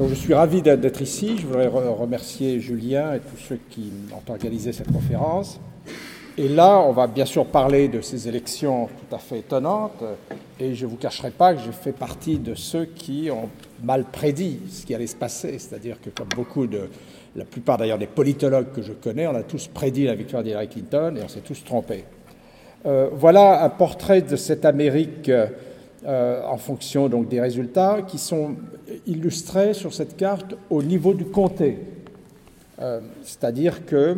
Donc je suis ravi d'être ici. Je voudrais remercier Julien et tous ceux qui ont organisé cette conférence. Et là, on va bien sûr parler de ces élections tout à fait étonnantes. Et je ne vous cacherai pas que je fais partie de ceux qui ont mal prédit ce qui allait se passer. C'est-à-dire que comme beaucoup de, la plupart d'ailleurs des politologues que je connais, on a tous prédit la victoire d'Hillary Clinton et on s'est tous trompés. Euh, voilà un portrait de cette Amérique euh, en fonction donc des résultats qui sont illustrés sur cette carte au niveau du comté. Euh, c'est-à-dire que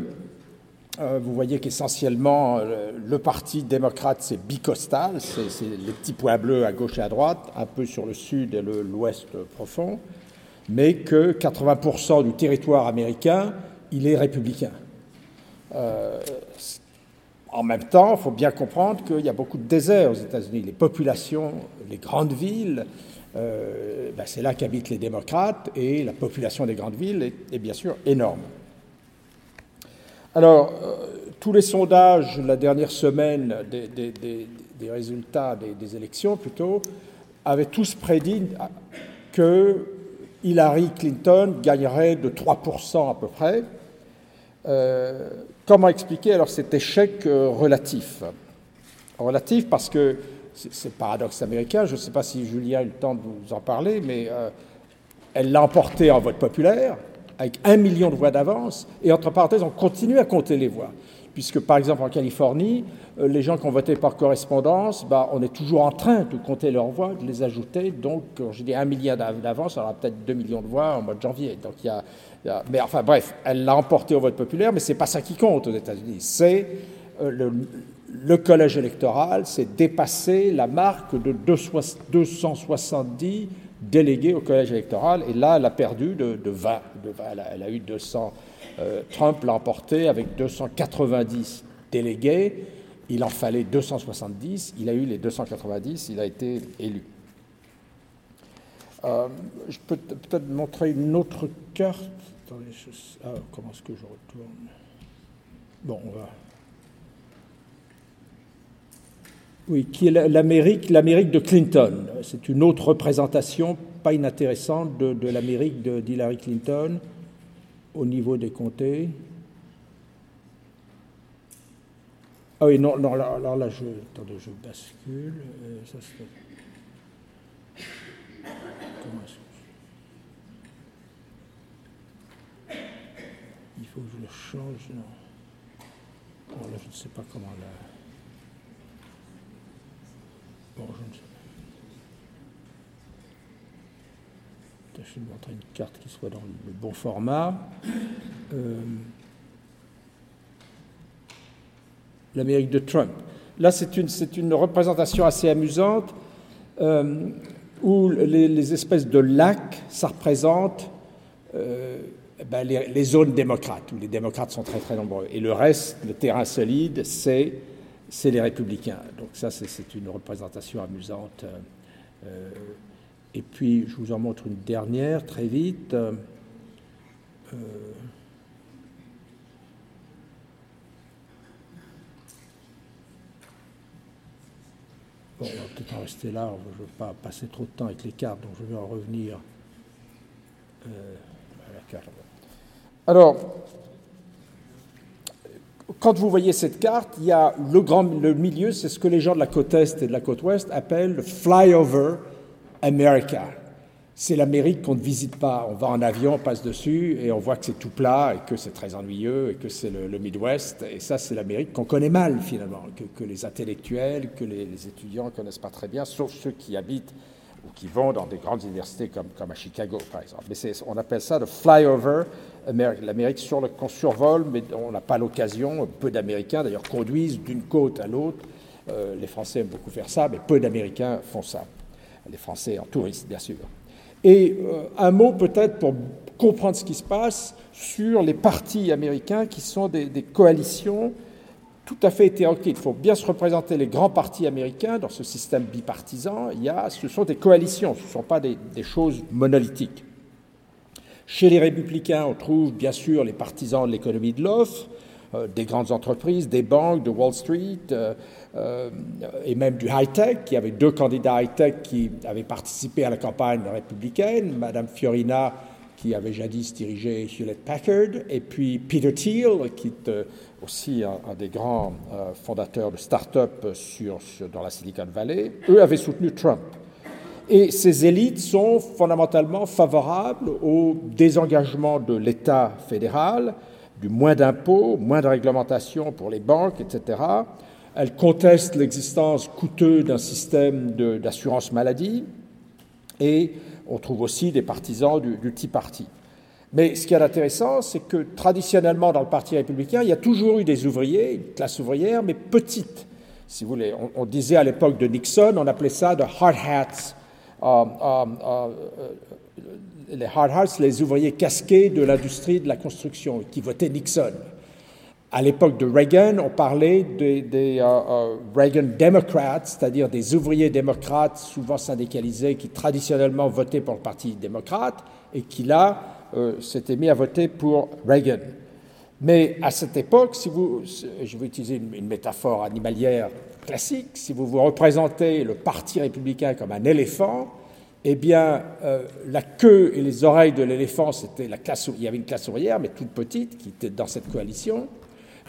euh, vous voyez qu'essentiellement le parti démocrate c'est bicostal, c'est les petits points bleus à gauche et à droite, un peu sur le sud et l'ouest profond, mais que 80% du territoire américain il est républicain. En même temps, il faut bien comprendre qu'il y a beaucoup de déserts aux États-Unis. Les populations, les grandes villes, euh, ben, c'est là qu'habitent les démocrates et la population des grandes villes est, bien sûr énorme. Alors, euh, tous les sondages la dernière semaine des, résultats des, élections, plutôt, avaient tous prédit que Hillary Clinton gagnerait de 3% à peu près. Euh, comment expliquer alors cet échec euh, relatif? Relatif parce que c'est le paradoxe américain, je ne sais pas si Julien a eu le temps de vous en parler, mais euh, elle l'a emporté en vote populaire avec un million de voix d'avance, et entre parenthèses, on continue à compter les voix puisque par exemple en Californie, euh, les gens qui ont voté par correspondance, bah, on est toujours en train de compter leurs voix, de les ajouter. Donc, j'ai dit un milliard d'avance, on aura peut-être deux millions de voix en mois de janvier. Donc, y a, mais enfin bref, elle l'a emporté au vote populaire, mais c'est pas ça qui compte aux États-Unis. C'est euh, le, collège électoral, c'est dépasser la marque de 270 délégués au collège électoral, et là, elle a perdu de, 20. elle, a, eu 200. Euh, Trump l'a emporté avec 290 délégués. Il en fallait 270. Il a eu les 290. Il a été élu. Euh, je peux peut-être montrer une autre carte. Ah, comment est-ce que je retourne? Bon, on va. Oui, qui est l'Amérique, l'Amérique de Clinton. C'est une autre représentation, pas inintéressante, de, de l'Amérique d'Hillary Clinton au niveau des comtés. Ah oui, non, non alors là, je, attendez, je bascule. Euh, ça Comment est-ce que Il faut que je le change, non. Bon, là, je ne sais pas comment là. Bon, je ne sais Je vais montrer une carte qui soit dans le bon format. Euh, L'Amérique de Trump. Là, c'est une, représentation assez amusante euh, où les, espèces de lacs, ça représente euh, ben, les, zones démocrates, où les démocrates sont très très nombreux. Et le reste, le terrain solide, c'est les républicains. Donc ça, c'est une représentation amusante. Et puis, je vous en montre une dernière très vite. Euh, bon, on va peut-être en rester là, je ne veux pas passer trop de temps avec les cartes, donc je vais en revenir euh, à la carte. Alors, quand vous voyez cette carte, il y a le, grand, le milieu, c'est ce que les gens de la côte Est et de la côte Ouest appellent le flyover America. C'est l'Amérique qu'on ne visite pas. On va en avion, on passe dessus et on voit que c'est tout plat et que c'est très ennuyeux et que c'est le, Midwest. Et ça, c'est l'Amérique qu'on connaît mal finalement, que, les intellectuels, que les, étudiants ne connaissent pas très bien, sauf ceux qui habitent ou qui vont dans des grandes universités comme, à Chicago, par exemple. Mais on appelle ça le flyover, l'Amérique qu'on survole, mais on n'a pas l'occasion. Peu d'Américains, d'ailleurs, conduisent d'une côte à l'autre. Euh, les Français aiment beaucoup faire ça, mais peu d'Américains font ça les Français en touristes, bien sûr. Et euh, un mot peut-être pour comprendre ce qui se passe sur les partis américains qui sont des, coalitions tout à fait hétéroclites. Il faut bien se représenter les grands partis américains dans ce système bipartisan. Il y a, ce sont des coalitions, ce ne sont pas des, choses monolithiques. Chez les républicains, on trouve bien sûr les partisans de l'économie de l'offre, euh, des grandes entreprises, des banques, de Wall Street, euh, euh, et même du high-tech. Il y avait deux candidats high-tech qui avaient participé à la campagne républicaine, Madame Fiorina qui avait jadis dirigé Hewlett Packard, et puis Peter Thiel, qui est euh, aussi un, des grands euh, fondateurs de start-up dans la Silicon Valley, eux avaient soutenu Trump. Et ces élites sont fondamentalement favorables au désengagement de l'État fédéral, du moins d'impôts, moins de réglementation pour les banques, etc. Elles contestent l'existence coûteuse d'un système d'assurance maladie et on trouve aussi des partisans du, du Tea Party. Mais ce qui est intéressant, c'est que traditionnellement, dans le Parti républicain, il y a toujours eu des ouvriers, une classe ouvrière, mais petite. Si vous voulez, on, disait à l'époque de Nixon, on appelait ça de hard hats. Euh, euh, euh, les hard hats, les ouvriers casqués de l'industrie de la construction, qui votaient Nixon. À l'époque de Reagan, on parlait des, euh, euh, Reagan Democrats, c'est-à-dire des ouvriers démocrates souvent syndicalisés qui traditionnellement votaient pour le Parti démocrate et qui là euh, s'étaient mis à voter pour Reagan. Mais à cette époque, si vous, je vais utiliser une, métaphore animalière classique, si vous vous représentez le Parti républicain comme un éléphant, eh bien, la queue et les oreilles de l'éléphant, c'était la classe, il y avait une classe ouvrière, mais toute petite, qui était dans cette coalition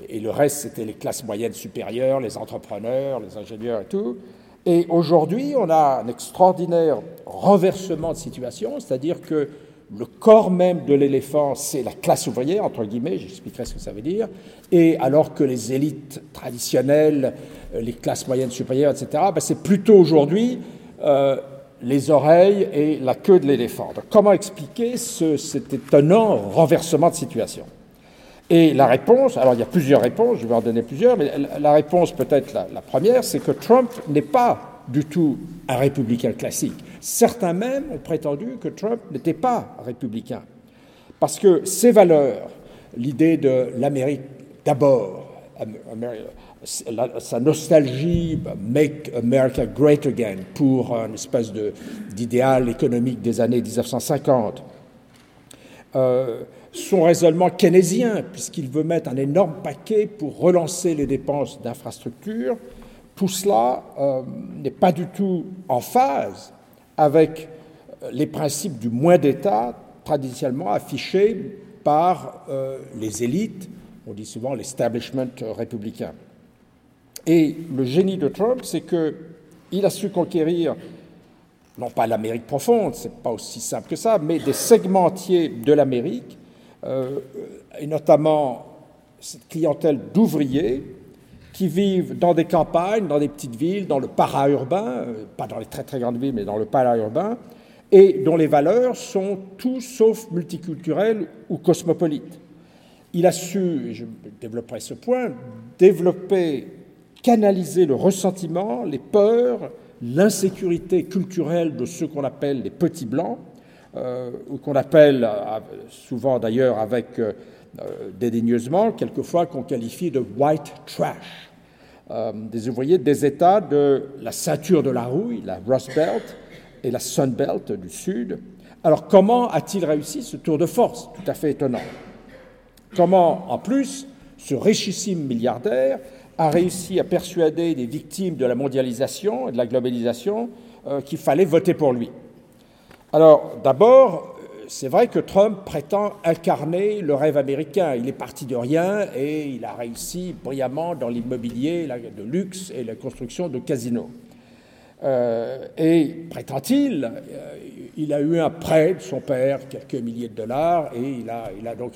et le reste, c'était les classes moyennes supérieures, les entrepreneurs, les ingénieurs et tout. Et aujourd'hui, on a un extraordinaire renversement de situation, c'est-à-dire que le corps même de l'éléphant, c'est la classe ouvrière, entre guillemets, j'expliquerai ce que ça veut dire, et alors que les élites traditionnelles, euh, les classes moyennes supérieures, etc., ben c'est plutôt aujourd'hui euh, les oreilles et la queue de l'éléphant. comment expliquer ce, cet étonnant renversement de situation? Et la réponse, alors il y a plusieurs réponses, je vais en donner plusieurs, mais la réponse peut-être la, première, c'est que Trump n'est pas du tout un républicain classique. Certains même ont prétendu que Trump n'était pas républicain. Parce que ses valeurs, l'idée de l'Amérique d'abord, sa nostalgie, Make America Great Again, pour une espèce d'idéal économique des années 1950, euh, son raisonnement keynésien, puisqu'il veut mettre un énorme paquet pour relancer les dépenses d'infrastructures, tout cela euh, n'est pas du tout en phase avec euh, les principes du moins d'État traditionnellement affichés par les élites, on dit souvent l'establishment républicain. Et le génie de Trump, c'est qu'il a su conquérir non pas l'Amérique profonde, c'est pas aussi simple que ça, mais des segments entiers de l'Amérique euh, et notamment cette clientèle d'ouvriers qui vivent dans des campagnes, dans des petites villes, dans le para-urbain, euh, pas dans les très très grandes villes, mais dans le para-urbain, et dont les valeurs sont tout sauf multiculturelles ou cosmopolites. Il a su, et je développerai ce point, développer, canaliser le ressentiment, les peurs, l'insécurité culturelle de ceux qu'on appelle les petits blancs, euh, ou qu'on appelle euh, souvent d'ailleurs avec euh, dédaigneusement, quelquefois qu'on qualifie de white trash, des ouvriers des États de la ceinture de la rouille, la Rust Belt et la Sun Belt du Sud. Alors comment a-t-il réussi ce tour de force? Tout à fait étonnant. Comment, en plus, ce richissime milliardaire a réussi à persuader des victimes de la mondialisation et de la globalisation qu'il fallait voter pour lui alors, d'abord, c'est vrai que Trump prétend incarner le rêve américain. Il est parti de rien et il a réussi brillamment dans l'immobilier de luxe et la construction de casinos. Euh, et prétend-il, euh, il a eu un prêt de son père, quelques milliers de dollars, et il a donc.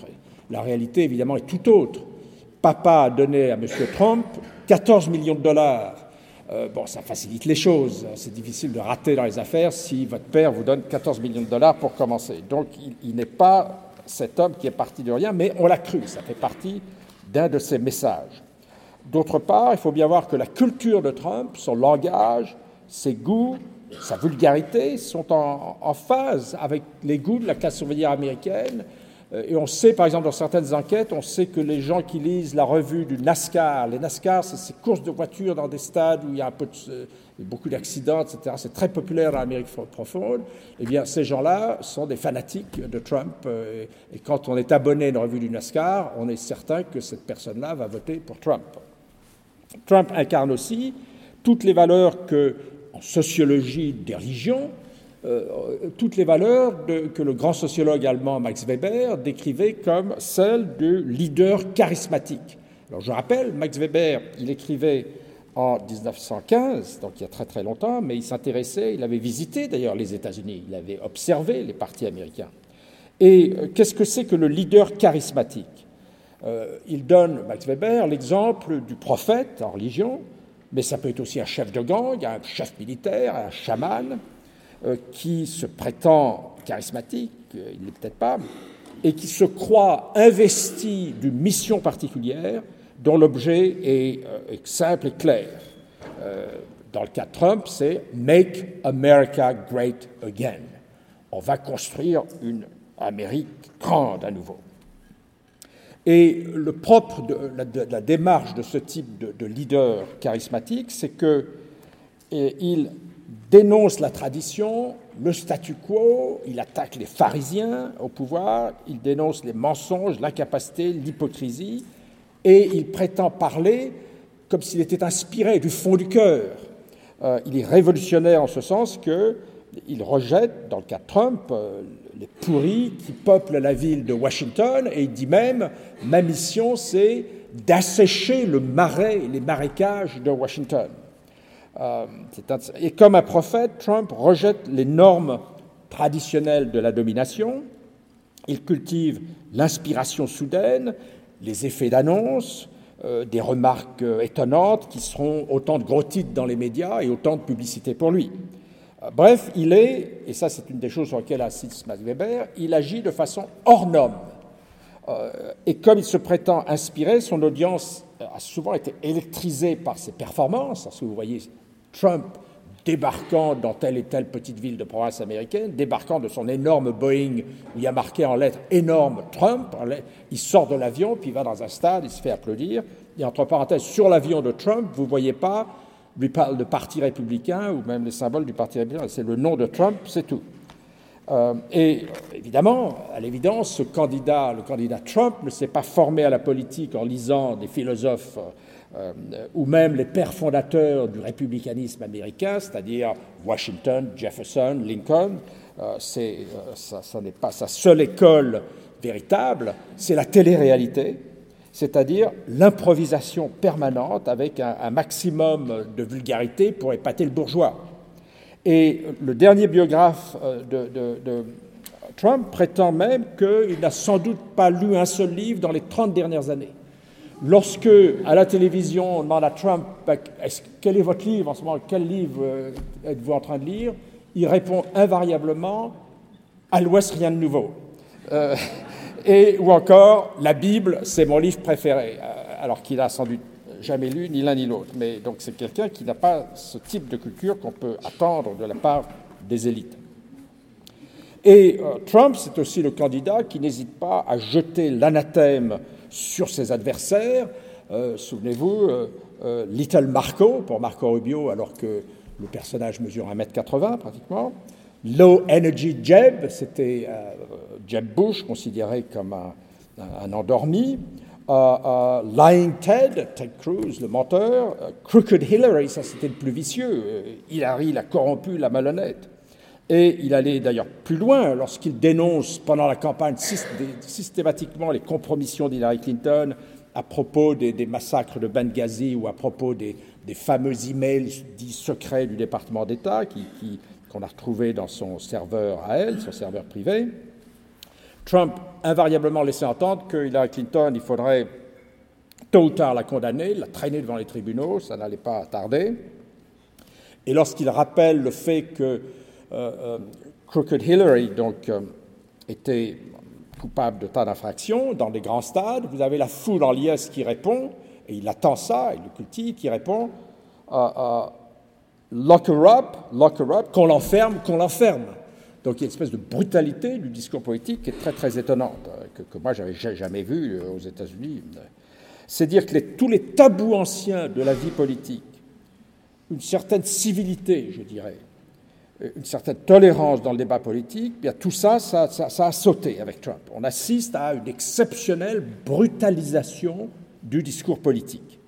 La réalité, évidemment, est tout autre. Papa a donné à M. Trump 14 millions de dollars euh, bon, ça facilite les choses. C'est difficile de rater dans les affaires si votre père vous donne 14 millions de dollars pour commencer. Donc, il, n'est pas cet homme qui est parti de rien, mais on l'a cru. Ça fait partie d'un de ses messages. D'autre part, il faut bien voir que la culture de Trump, son langage, ses goûts, sa vulgarité sont en, en phase avec les goûts de la classe ouvrière américaine et on sait, par exemple, dans certaines enquêtes, on sait que les gens qui lisent la revue du NASCAR, les NASCAR, c'est ces courses de voitures dans des stades où il y a beaucoup d'accidents, etc. C'est très populaire dans l'Amérique profonde. Eh bien, ces gens-là sont des fanatiques de Trump. Euh, et quand on est abonné à une revue du NASCAR, on est certain que cette personne-là va voter pour Trump. Trump incarne aussi toutes les valeurs que, en sociologie des religions, toutes les valeurs que le grand sociologue allemand Max Weber décrivait comme celles du leader charismatique. Alors je rappelle, Max Weber, il écrivait en 1915, donc il y a très très longtemps, mais il s'intéressait, il avait visité d'ailleurs les États-Unis, il avait observé les partis américains. Et euh, qu'est-ce que c'est que le leader charismatique? Euh, Il donne, Max Weber, l'exemple du prophète en religion, mais ça peut être aussi un chef de gang, un chef militaire, un chaman, euh, qui se prétend charismatique, il ne l'est peut-être pas, et qui se croit investi d'une mission particulière dont l'objet est, simple et clair. dans le cas de Trump, c'est Make America Great Again. On va construire une Amérique grande à nouveau. Et le propre de la, démarche de ce type de, leader charismatique, c'est qu'il dénonce la tradition, le statu quo, il attaque les pharisiens au pouvoir, il dénonce les mensonges, l'incapacité, l'hypocrisie, et il prétend parler comme s'il était inspiré du fond du cœur. Euh, il est révolutionnaire en ce sens qu'il rejette, dans le cas de Trump, euh, les pourris qui peuplent la ville de Washington, et il dit même, ma mission, c'est d'assécher le marais, les marécages de Washington. Euh, et comme un prophète, Trump rejette les normes traditionnelles de la domination, il cultive l'inspiration soudaine, les effets d'annonce, euh, des remarques euh, étonnantes qui seront autant de gros titres dans les médias et autant de publicité pour lui. Bref, il est, et ça c'est une des choses sur lesquelles insiste Max Weber, il agit de façon hors norme. Et comme il se prétend inspiré, son audience a souvent été électrisée par ses performances. Parce que vous voyez Trump débarquant dans telle et telle petite ville de province américaine, débarquant de son énorme Boeing où il y a marqué en lettres énorme Trump. Il sort de l'avion, puis il va dans un stade, il se fait applaudir. Et entre parenthèses, sur l'avion de Trump, vous ne voyez pas lui parle de parti républicain ou même les symboles du parti républicain. C'est le nom de Trump, c'est tout. Euh, et évidemment, à l'évidence, ce candidat, le candidat Trump, ne s'est pas formé à la politique en lisant des philosophes euh, ou même les pères fondateurs du républicanisme américain, c'est-à-dire Washington, Jefferson, Lincoln. Euh, c'est, ça, ça n'est pas sa seule école véritable, c'est la télé-réalité c'est-à-dire l'improvisation permanente avec un, maximum de vulgarité pour épater le bourgeois. Et le dernier biographe euh, de, Trump prétend même qu'il n'a sans doute pas lu un seul livre dans les 30 dernières années. Lorsque, à la télévision, on demande à Trump quel est votre livre en ce moment, quel livre euh, êtes-vous en train de lire, il répond invariablement À l'Ouest, rien de nouveau. Euh, et, ou encore, la Bible, c'est mon livre préféré, euh, alors qu'il n'a sans doute jamais lu ni l'un ni l'autre. Mais donc c'est quelqu'un qui n'a pas ce type de culture qu'on peut attendre de la part des élites. Et Trump, c'est aussi le candidat qui n'hésite pas à jeter l'anathème sur ses adversaires. Euh, souvenez-vous, Little Marco, pour Marco Rubio, alors que le personnage mesure 1m80 pratiquement. Low Energy Jeb, c'était euh, Jeb Bush, considéré comme un, endormi. Euh, euh, Lying Ted, Ted Cruz, le menteur. Crooked Hillary, ça c'était le plus vicieux. Hillary, la corrompue, la malhonnête. Et il allait d'ailleurs plus loin lorsqu'il dénonce pendant la campagne systématiquement les compromissions d'Hillary Clinton à propos des, massacres de Benghazi ou à propos des, fameux emails dits secrets du département d'État qu'on a retrouvé dans son serveur à elle, son serveur privé. Trump invariablement laissait entendre que Hillary Clinton, il faudrait tôt ou tard la condamner, la traîner devant les tribunaux, ça n'allait pas tarder. Et lorsqu'il rappelle le fait que Crooked Hillary donc, euh, était coupable de tas d'infractions dans des grands stades, vous avez la foule en liesse qui répond, et il attend ça, il le cultive, qui répond lock her up, lock her up, qu'on l'enferme, qu'on l'enferme. Donc il y a une espèce de brutalité du discours politique qui est très très étonnante, euh, que, que moi j'avais jamais vu euh, aux États-Unis. C'est dire que tous les tabous anciens de la vie politique, une certaine civilité, je dirais, une certaine tolérance dans le débat politique, bien tout ça ça, a sauté avec Trump. On assiste à une exceptionnelle brutalisation du discours politique.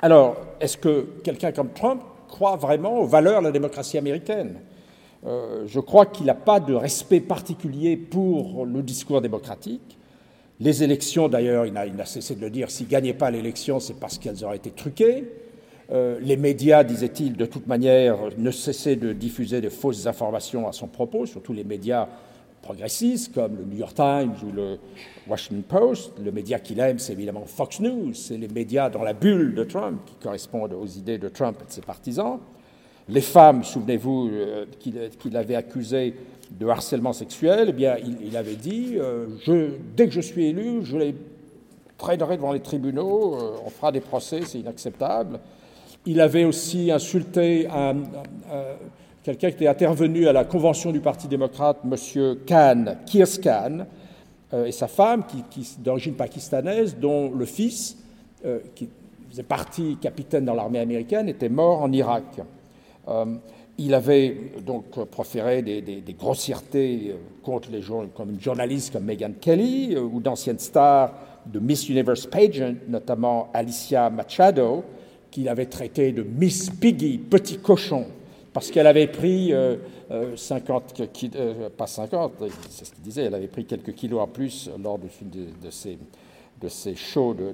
Alors, est-ce que quelqu'un comme Trump croit vraiment aux valeurs de la démocratie américaine? Euh, je crois qu'il n'a pas de respect particulier pour le discours démocratique. Les élections, d'ailleurs, il, a cessé de le dire, s'il ne gagnait pas l'élection, c'est parce qu'elles auraient été truquées. Euh, les médias, disait-il, de toute manière, ne cessaient de diffuser de fausses informations à son propos, surtout les médias progressistes comme le New York Times ou le Washington Post. Le média qu'il aime, c'est évidemment Fox News, c'est les médias dans la bulle de Trump qui correspondent aux idées de Trump et de ses partisans. Les femmes, souvenez-vous, euh, qu'il avait accusées de harcèlement sexuel, eh bien, il, avait dit euh, dès que je suis élu, je les traînerai devant les tribunaux, on fera des procès, c'est inacceptable. Il avait aussi insulté un, quelqu'un qui était intervenu à la convention du Parti démocrate, M. Khan, Kirs Khan, euh, et sa femme, qui, d'origine pakistanaise, dont le fils, euh, qui faisait partie capitaine dans l'armée américaine, était mort en Irak. Euh, il avait donc proféré des, grossièretés contre les gens, comme une journaliste comme Meghan Kelly ou d'anciennes stars de Miss Universe pageant, notamment Alicia Machado, qu'il avait traité de Miss Piggy, petit cochon, parce qu'elle avait pris 50, euh, euh, euh, pas 50, c'est ce qu'il disait, elle avait pris quelques kilos en plus lors de, ces, de shows. De,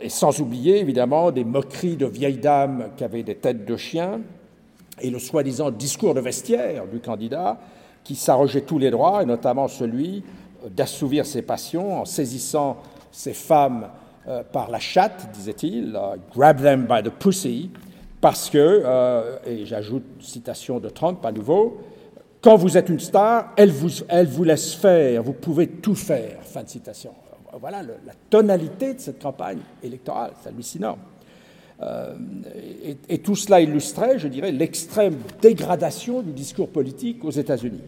et sans oublier, évidemment, des moqueries de vieilles dames qui avaient des têtes de chiens, et le soi-disant discours de vestiaire du candidat qui s'arrogeait tous les droits, et notamment celui d'assouvir ses passions en saisissant ces femmes euh, par la chatte, disait-il, euh, grab them by the pussy, parce que, euh, et j'ajoute citation de Trump à nouveau, quand vous êtes une star, elle vous, elle vous laisse faire, vous pouvez tout faire. Fin de citation. Voilà la tonalité de cette campagne électorale, c'est hallucinant. et, et, tout cela illustrait, je dirais, l'extrême dégradation du discours politique aux États-Unis.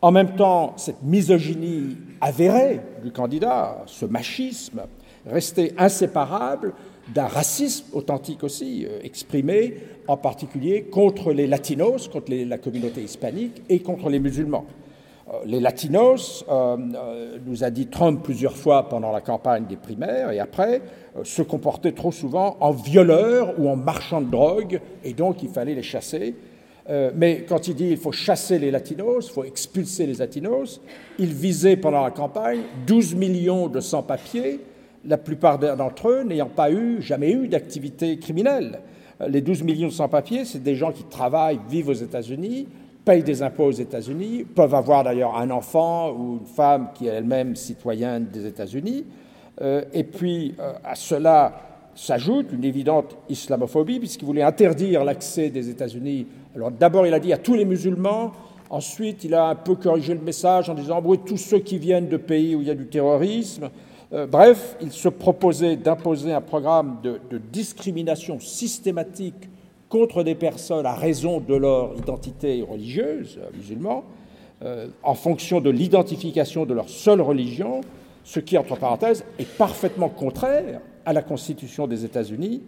En même temps, cette misogynie avérée du candidat, ce machisme, restait inséparable d'un racisme authentique aussi euh, exprimé, en particulier contre les latinos, contre la communauté hispanique et contre les musulmans. Euh, les latinos, euh, nous a dit Trump plusieurs fois pendant la campagne des primaires et après, se comportaient trop souvent en violeurs ou en marchands de drogue et donc il fallait les chasser. mais quand il dit il faut chasser les latinos, il faut expulser les latinos, il visait pendant la campagne 12 millions de sans-papiers la plupart d'entre eux n'ayant pas eu, jamais eu d'activité criminelle. Les 12 millions sans-papiers, c'est des gens qui travaillent, vivent aux États-Unis, payent des impôts aux États-Unis, peuvent avoir d'ailleurs un enfant ou une femme qui est elle-même citoyenne des États-Unis. Euh, et puis euh, à cela s'ajoute une évidente islamophobie, puisqu'il voulait interdire l'accès des États-Unis. Alors d'abord, il a dit à tous les musulmans, ensuite, il a un peu corrigé le message en disant oui, tous ceux qui viennent de pays où il y a du terrorisme, euh, bref, il se proposait d'imposer un programme de, discrimination systématique contre des personnes à raison de leur identité religieuse, euh, musulmans, euh, en fonction de l'identification de leur seule religion, ce qui, entre parenthèses, est parfaitement contraire à la Constitution des États-Unis,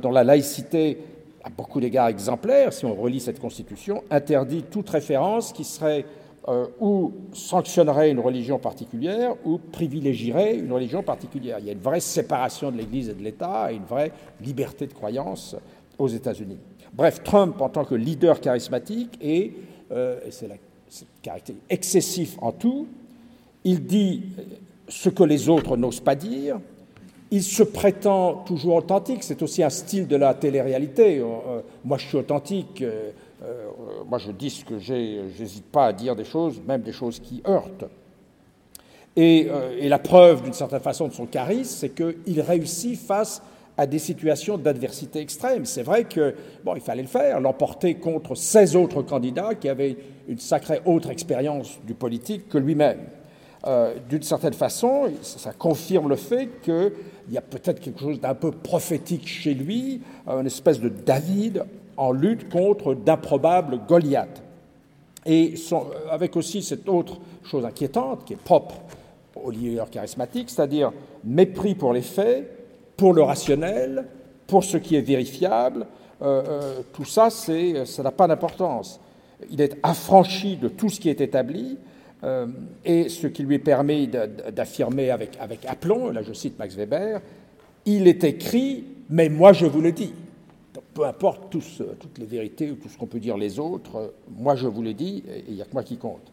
dont la laïcité, à beaucoup d'égards exemplaire, si on relit cette Constitution, interdit toute référence qui serait euh, ou sanctionnerait une religion particulière ou privilégierait une religion particulière. Il y a une vraie séparation de l'Église et de l'État et une vraie liberté de croyance aux États-Unis. Bref, Trump, en tant que leader charismatique, et, euh, et c'est la excessif en tout, il dit ce que les autres n'osent pas dire, il se prétend toujours authentique, c'est aussi un style de la télé-réalité. Euh, moi, je suis authentique, euh, moi, je dis ce que j'ai, j'hésite pas à dire des choses, même des choses qui heurtent. Et, euh, la preuve, d'une certaine façon, de son charisme, c'est qu'il réussit face à des situations d'adversité extrême. C'est vrai que, bon, il fallait le faire, l'emporter contre 16 autres candidats qui avaient une sacrée autre expérience du politique que lui-même. Euh, d'une certaine façon, ça, confirme le fait qu'il y a peut-être quelque chose d'un peu prophétique chez lui, une espèce de David en lutte contre d'improbables Goliaths. Et avec aussi cette autre chose inquiétante qui est propre au leader charismatique, c'est-à-dire mépris pour les faits, pour le rationnel, pour ce qui est vérifiable. Euh, euh, tout ça, ça n'a pas d'importance. Il est affranchi de tout ce qui est établi, euh, et ce qui lui permet d'affirmer avec aplomb, là je cite Max Weber, il est écrit, mais moi je vous le dis. Peu importe toutes les vérités ou tout ce qu'on peut dire les autres, moi je vous le dis, et il n'y a que moi qui compte.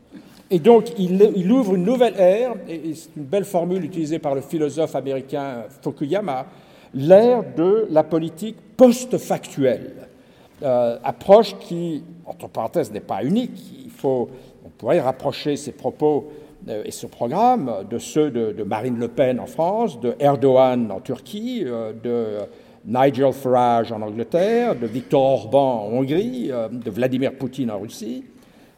Et donc il, ouvre une nouvelle ère, et c'est une belle formule utilisée par le philosophe américain Fukuyama, l'ère de la politique post-factuelle. Euh, approche qui, entre parenthèses, n'est pas unique. Il faut, on pourrait rapprocher ses propos euh, et ce programme de ceux de, Marine Le Pen en France, de Erdogan en Turquie, euh, de Nigel Farage en Angleterre, de Viktor Orban en Hongrie, euh, de Vladimir Poutine en Russie.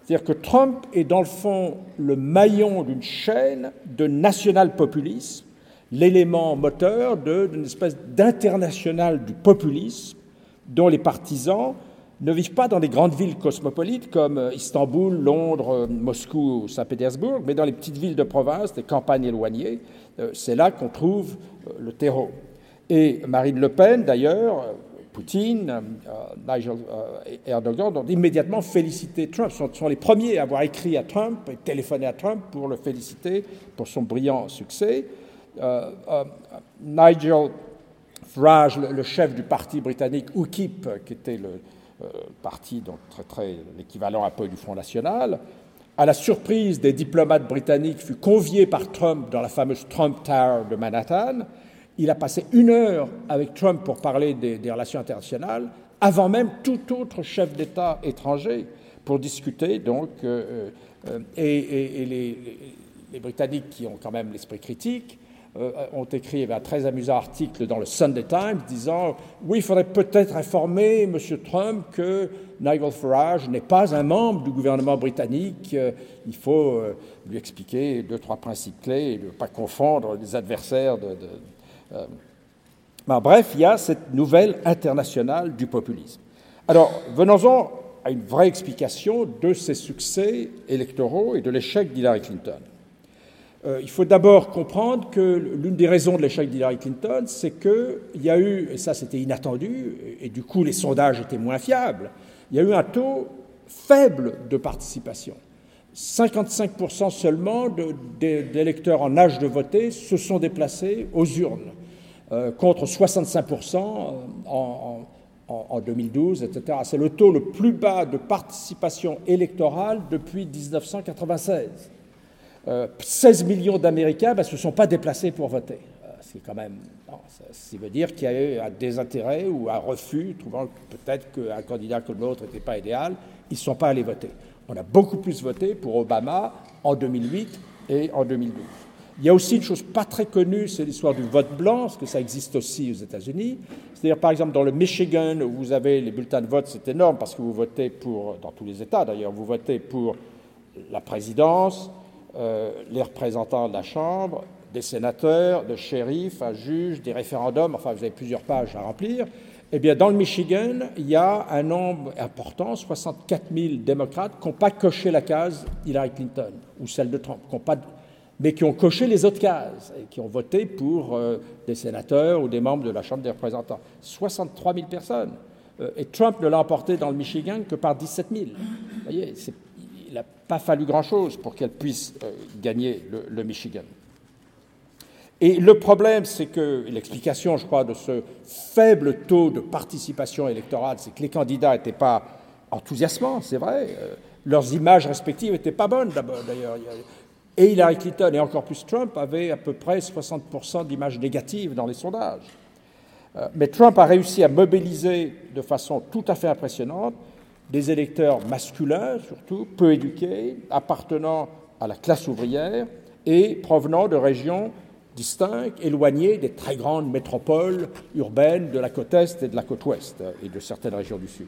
C'est-à-dire que Trump est dans le fond le maillon d'une chaîne de national-populisme, l'élément moteur d'une espèce d'international du populisme dont les partisans ne vivent pas dans les grandes villes cosmopolites comme euh, Istanbul, Londres, euh, Moscou ou Saint-Pétersbourg, mais dans les petites villes de province, des campagnes éloignées. C'est là qu'on trouve le terreau. Et Marine Le Pen, d'ailleurs, Poutine, euh, Nigel euh, Erdogan ont immédiatement félicité Trump. Ce sont les premiers à avoir écrit à Trump et téléphoné à Trump pour le féliciter pour son brillant succès. Euh, Nigel Farage, le, chef du parti britannique UKIP, qui était le parti donc très, très l'équivalent un peu du Front National, à la surprise des diplomates britanniques, fut convié par Trump dans la fameuse Trump Tower de Manhattan il a passé une heure avec Trump pour parler des, relations internationales, avant même tout autre chef d'État étranger, pour discuter. Donc, euh, euh, et, les, Britanniques, qui ont quand même l'esprit critique, euh, ont écrit un très amusant article dans le Sunday Times disant Oui, il faudrait peut-être informer M. Trump que Nigel Farage n'est pas un membre du gouvernement britannique. il faut lui expliquer deux, trois principes clés et ne pas confondre les adversaires de euh, bref, il y a cette nouvelle internationale du populisme. Alors, venons-en à une vraie explication de ces succès électoraux et de l'échec d'Hillary Clinton. Euh, il faut d'abord comprendre que l'une des raisons de l'échec d'Hillary Clinton, c'est qu'il y a eu, et ça c'était inattendu, et, du coup les sondages étaient moins fiables, il y a eu un taux faible de participation. 55% seulement d'électeurs en âge de voter se sont déplacés aux urnes. Euh, contre 65% en, 2012, etc. C'est le taux le plus bas de participation électorale depuis 1996. 16 euh, millions d'Américains ben, ne se sont pas déplacés pour voter. Euh, c'est quand même. ça, veut dire qu'il y a eu un désintérêt ou un refus, trouvant peut-être qu'un candidat comme l'autre n'était pas idéal. Ils ne sont pas allés voter. On a beaucoup plus voté pour Obama en 2008 et en 2012. Il y a aussi une chose pas très connue, c'est l'histoire du vote blanc, parce que ça existe aussi aux États-Unis. C'est-à-dire, par exemple, dans le Michigan, où vous avez les bulletins de vote, c'est énorme, parce que vous votez pour, dans tous les États d'ailleurs, vous votez pour la présidence, euh, les représentants de la Chambre, des sénateurs, des shérifs, un juge, des référendums, enfin, vous avez plusieurs pages à remplir. Eh bien, dans le Michigan, il y a un nombre important, 64 000 démocrates, qui n'ont pas coché la case Hillary Clinton ou celle de Trump, mais qui ont coché les autres cases et qui ont voté pour euh, des sénateurs ou des membres de la Chambre des représentants. 63 000 personnes. Euh, et Trump ne l'a emporté dans le Michigan que par 17 000. Vous voyez, il n'a pas fallu grand-chose pour qu'elle puisse euh, gagner le, Michigan. Et le problème, c'est que l'explication, je crois, de ce faible taux de participation électorale, c'est que les candidats n'étaient pas enthousiasmants, c'est vrai. leurs images respectives n'étaient pas bonnes, d'ailleurs. Et Hillary Clinton et encore plus Trump avaient à peu près 60% d'images négatives dans les sondages. Euh, mais Trump a réussi à mobiliser de façon tout à fait impressionnante des électeurs masculins, surtout, peu éduqués, appartenant à la classe ouvrière et provenant de régions distinctes, éloignées des très grandes métropoles urbaines de la côte Est et de la côte Ouest et de certaines régions du Sud.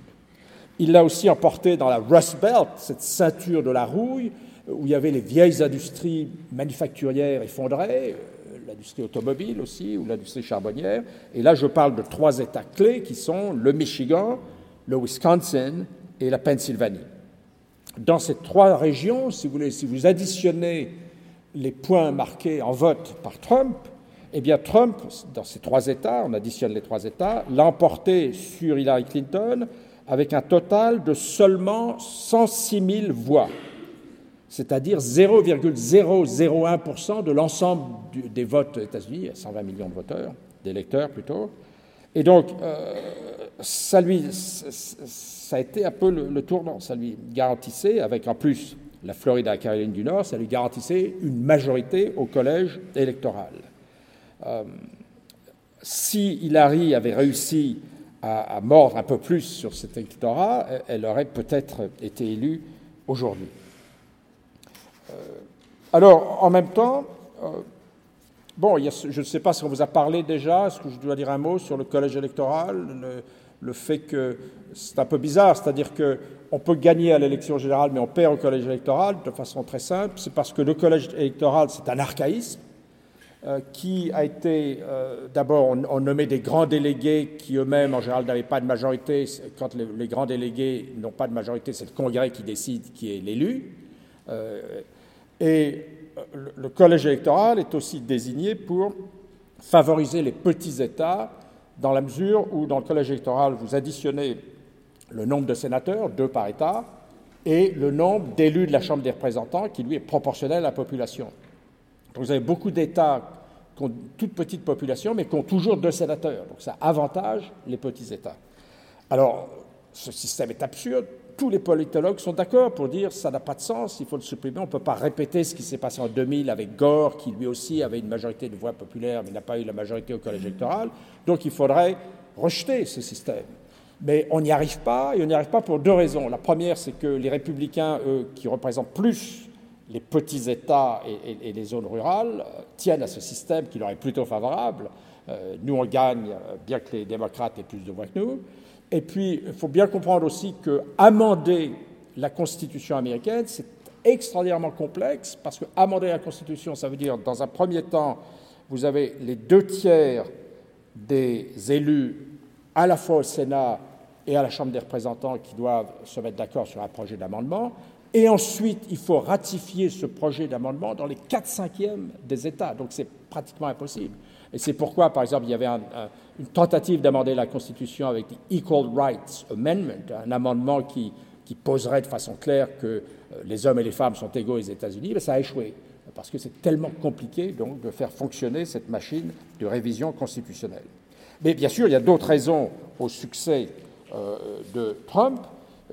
Il l'a aussi emporté dans la Rust Belt, cette ceinture de la rouille, où il y avait les vieilles industries manufacturières effondrées, l'industrie automobile aussi, ou l'industrie charbonnière. Et là, je parle de trois États clés qui sont le Michigan, le Wisconsin et la Pennsylvanie. Dans ces trois régions, si vous additionnez les points marqués en vote par Trump, eh bien Trump, dans ces trois États, on additionne les trois États, l'a emporté sur Hillary Clinton avec un total de seulement 106 000 voix c'est-à-dire 0,001% de l'ensemble des votes aux États-Unis, 120 millions de voteurs, d'électeurs plutôt. Et donc, euh, ça, lui, ça a été un peu le, tournant. Ça lui garantissait, avec en plus la Floride et la Caroline du Nord, ça lui garantissait une majorité au collège électoral. Euh, si Hillary avait réussi à, mordre un peu plus sur cet électorat, elle aurait peut-être été élue aujourd'hui. Euh, alors, en même temps, euh, je ne sais pas si on vous a parlé déjà, est-ce que je dois dire un mot sur le collège électoral le, fait que c'est un peu bizarre, c'est-à-dire qu'on peut gagner à l'élection générale, mais on perd au collège électoral de façon très simple. C'est parce que le collège électoral, c'est un archaïsme. Euh, qui a été, euh, d'abord, on, nommait des grands délégués qui eux-mêmes, en général, n'avaient pas de majorité. Quand les, grands délégués n'ont pas de majorité, c'est le Congrès qui décide qui est l'élu. Euh, et le, collège électoral est aussi désigné pour favoriser les petits États, dans la mesure où, dans le collège électoral, vous additionnez le nombre de sénateurs, deux par État, et le nombre d'élus de la Chambre des représentants, qui lui est proportionnel à la population. Vous avez beaucoup d'États qui ont toute petite population, mais qui ont toujours deux sénateurs. Donc ça avantage les petits États. Alors, ce système est absurde. Tous les politologues sont d'accord pour dire ça n'a pas de sens, il faut le supprimer. On ne peut pas répéter ce qui s'est passé en 2000 avec Gore, qui lui aussi avait une majorité de voix populaires, mais n'a pas eu la majorité au collège électoral. Donc il faudrait rejeter ce système. Mais on n'y arrive pas, et on n'y arrive pas pour deux raisons. La première, c'est que les républicains, eux, qui représentent plus les petits États et, les zones rurales euh, tiennent à ce système qui leur est plutôt favorable. Euh, nous, on gagne, euh, bien que les démocrates aient plus de voix que nous. Et puis, il faut bien comprendre aussi que amender la Constitution américaine, c'est extraordinairement complexe, parce que amender la Constitution, ça veut dire, dans un premier temps, vous avez les deux tiers des élus, à la fois au Sénat et à la Chambre des représentants, qui doivent se mettre d'accord sur un projet d'amendement. Et ensuite, il faut ratifier ce projet d'amendement dans les 4 cinquièmes des États. Donc c'est pratiquement impossible. Et c'est pourquoi, par exemple, il y avait une tentative d'amender la Constitution avec l'Equal Rights Amendment, un amendement qui, poserait de façon claire que euh, les hommes et les femmes sont égaux aux États-Unis, mais ça a échoué, parce que c'est tellement compliqué donc, de faire fonctionner cette machine de révision constitutionnelle. Mais bien sûr, il y a d'autres raisons au succès de Trump.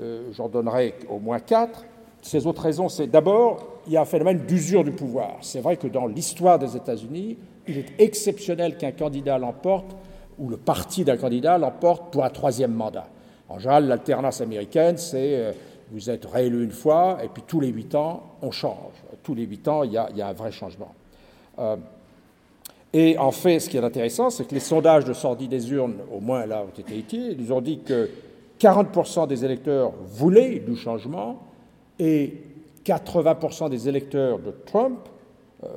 Euh, j'en donnerai au moins quatre. Ces autres raisons, c'est d'abord, il y a un phénomène d'usure du pouvoir. C'est vrai que dans l'histoire des États-Unis, il est exceptionnel qu'un candidat l'emporte, ou le parti d'un candidat l'emporte pour un troisième mandat. En général, l'alternance américaine, c'est euh, vous êtes réélu une fois, et puis tous les huit ans, on change. Tous les huit ans, il y a, un vrai changement. Euh, et en fait, ce qui est intéressant, c'est que les sondages de sortie des urnes, au moins là ont été utiles, ils ont dit que 40% des électeurs voulaient du changement, et 80% des électeurs de Trump euh,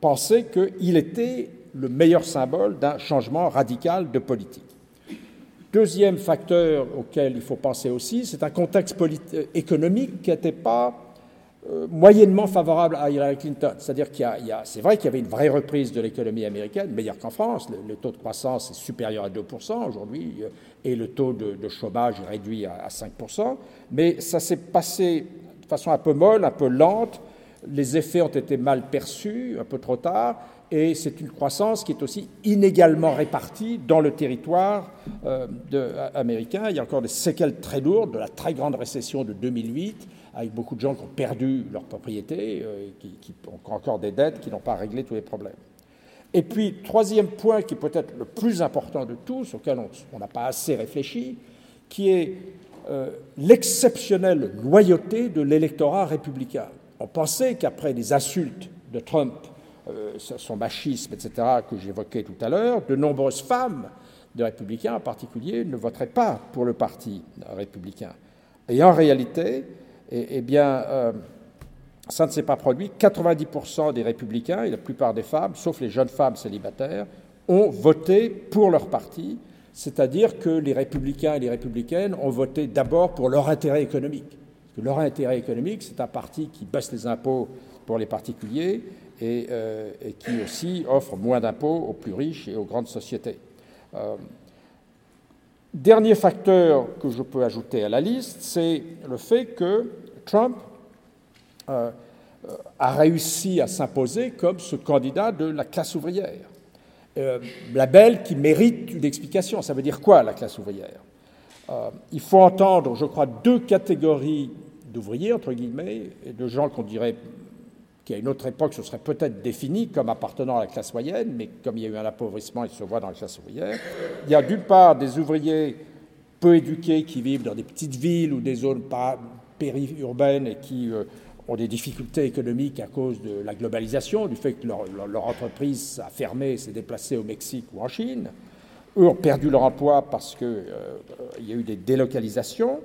pensaient qu'il était le meilleur symbole d'un changement radical de politique. Deuxième facteur auquel il faut penser aussi, c'est un contexte euh, économique qui n'était pas euh, moyennement favorable à Hillary Clinton. C'est-à-dire qu'il y a, c'est vrai qu'il y avait une vraie reprise de l'économie américaine, meilleure qu'en France. Le, taux de croissance est supérieur à 2% aujourd'hui et le taux de, chômage est réduit à, à 5%. Mais ça s'est passé de façon un peu molle, un peu lente. Les effets ont été mal perçus, un peu trop tard, et c'est une croissance qui est aussi inégalement répartie dans le territoire euh, américain. Il y a encore des séquelles très lourdes de la très grande récession de 2008, avec beaucoup de gens qui ont perdu leur propriété, euh, qui, ont encore des dettes, qui n'ont pas réglé tous les problèmes. Et puis, troisième point qui est peut-être le plus important de tous, auquel on n'a pas assez réfléchi, qui est euh, l'exceptionnelle loyauté de l'électorat républicain. On pensait qu'après les insultes de Trump, euh, son machisme, etc., que j'évoquais tout à l'heure, de nombreuses femmes de républicains en particulier ne voteraient pas pour le parti républicain. Et en réalité, eh, bien, euh, ça ne s'est pas produit. 90% des républicains et la plupart des femmes, sauf les jeunes femmes célibataires, ont voté pour leur parti c'est-à-dire que les républicains et les républicaines ont voté d'abord pour leur intérêt économique. leur intérêt économique, c'est un parti qui baisse les impôts pour les particuliers et, euh, qui aussi offre moins d'impôts aux plus riches et aux grandes sociétés. Euh, dernier facteur que je peux ajouter à la liste, c'est le fait que Trump euh, a réussi à s'imposer comme ce candidat de la classe ouvrière. Euh, label qui mérite une explication. Ça veut dire quoi la classe ouvrière? Euh, il faut entendre, je crois, deux catégories d'ouvriers, entre guillemets, et de gens qu'on dirait qu'à une autre époque, ce serait peut-être défini comme appartenant à la classe moyenne, mais comme il y a eu un appauvrissement, il se voit dans la classe ouvrière. Il y a d'une part des ouvriers peu éduqués qui vivent dans des petites villes ou des zones périurbaines et qui euh, ont des difficultés économiques à cause de la globalisation, du fait que leur, entreprise a fermé, s'est déplacée au Mexique ou en Chine. Eux ont perdu leur emploi parce qu'il euh, y a eu des délocalisations.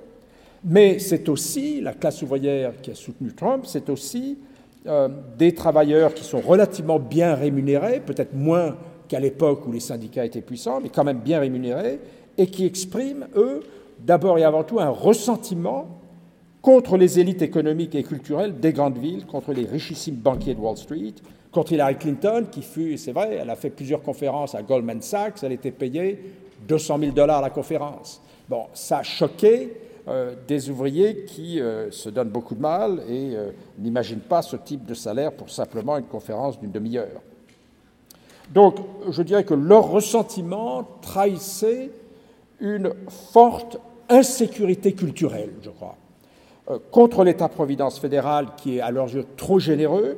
Mais c'est aussi la classe ouvrière qui a soutenu Trump, c'est aussi euh, des travailleurs qui sont relativement bien rémunérés, peut-être moins qu'à l'époque où les syndicats étaient puissants, mais quand même bien rémunérés, et qui expriment, eux, d'abord et avant tout, un ressentiment contre les élites économiques et culturelles des grandes villes, contre les richissimes banquiers de Wall Street, contre Hillary Clinton, qui fut, c'est vrai, elle a fait plusieurs conférences à Goldman Sachs, elle était payée 200 000 dollars la conférence. Bon, ça a choqué euh, des ouvriers qui euh, se donnent beaucoup de mal et euh, n'imaginent pas ce type de salaire pour simplement une conférence d'une demi-heure. Donc, je dirais que leur ressentiment trahissait une forte insécurité culturelle, je crois. Contre l'État-providence fédéral qui est à leurs yeux trop généreux,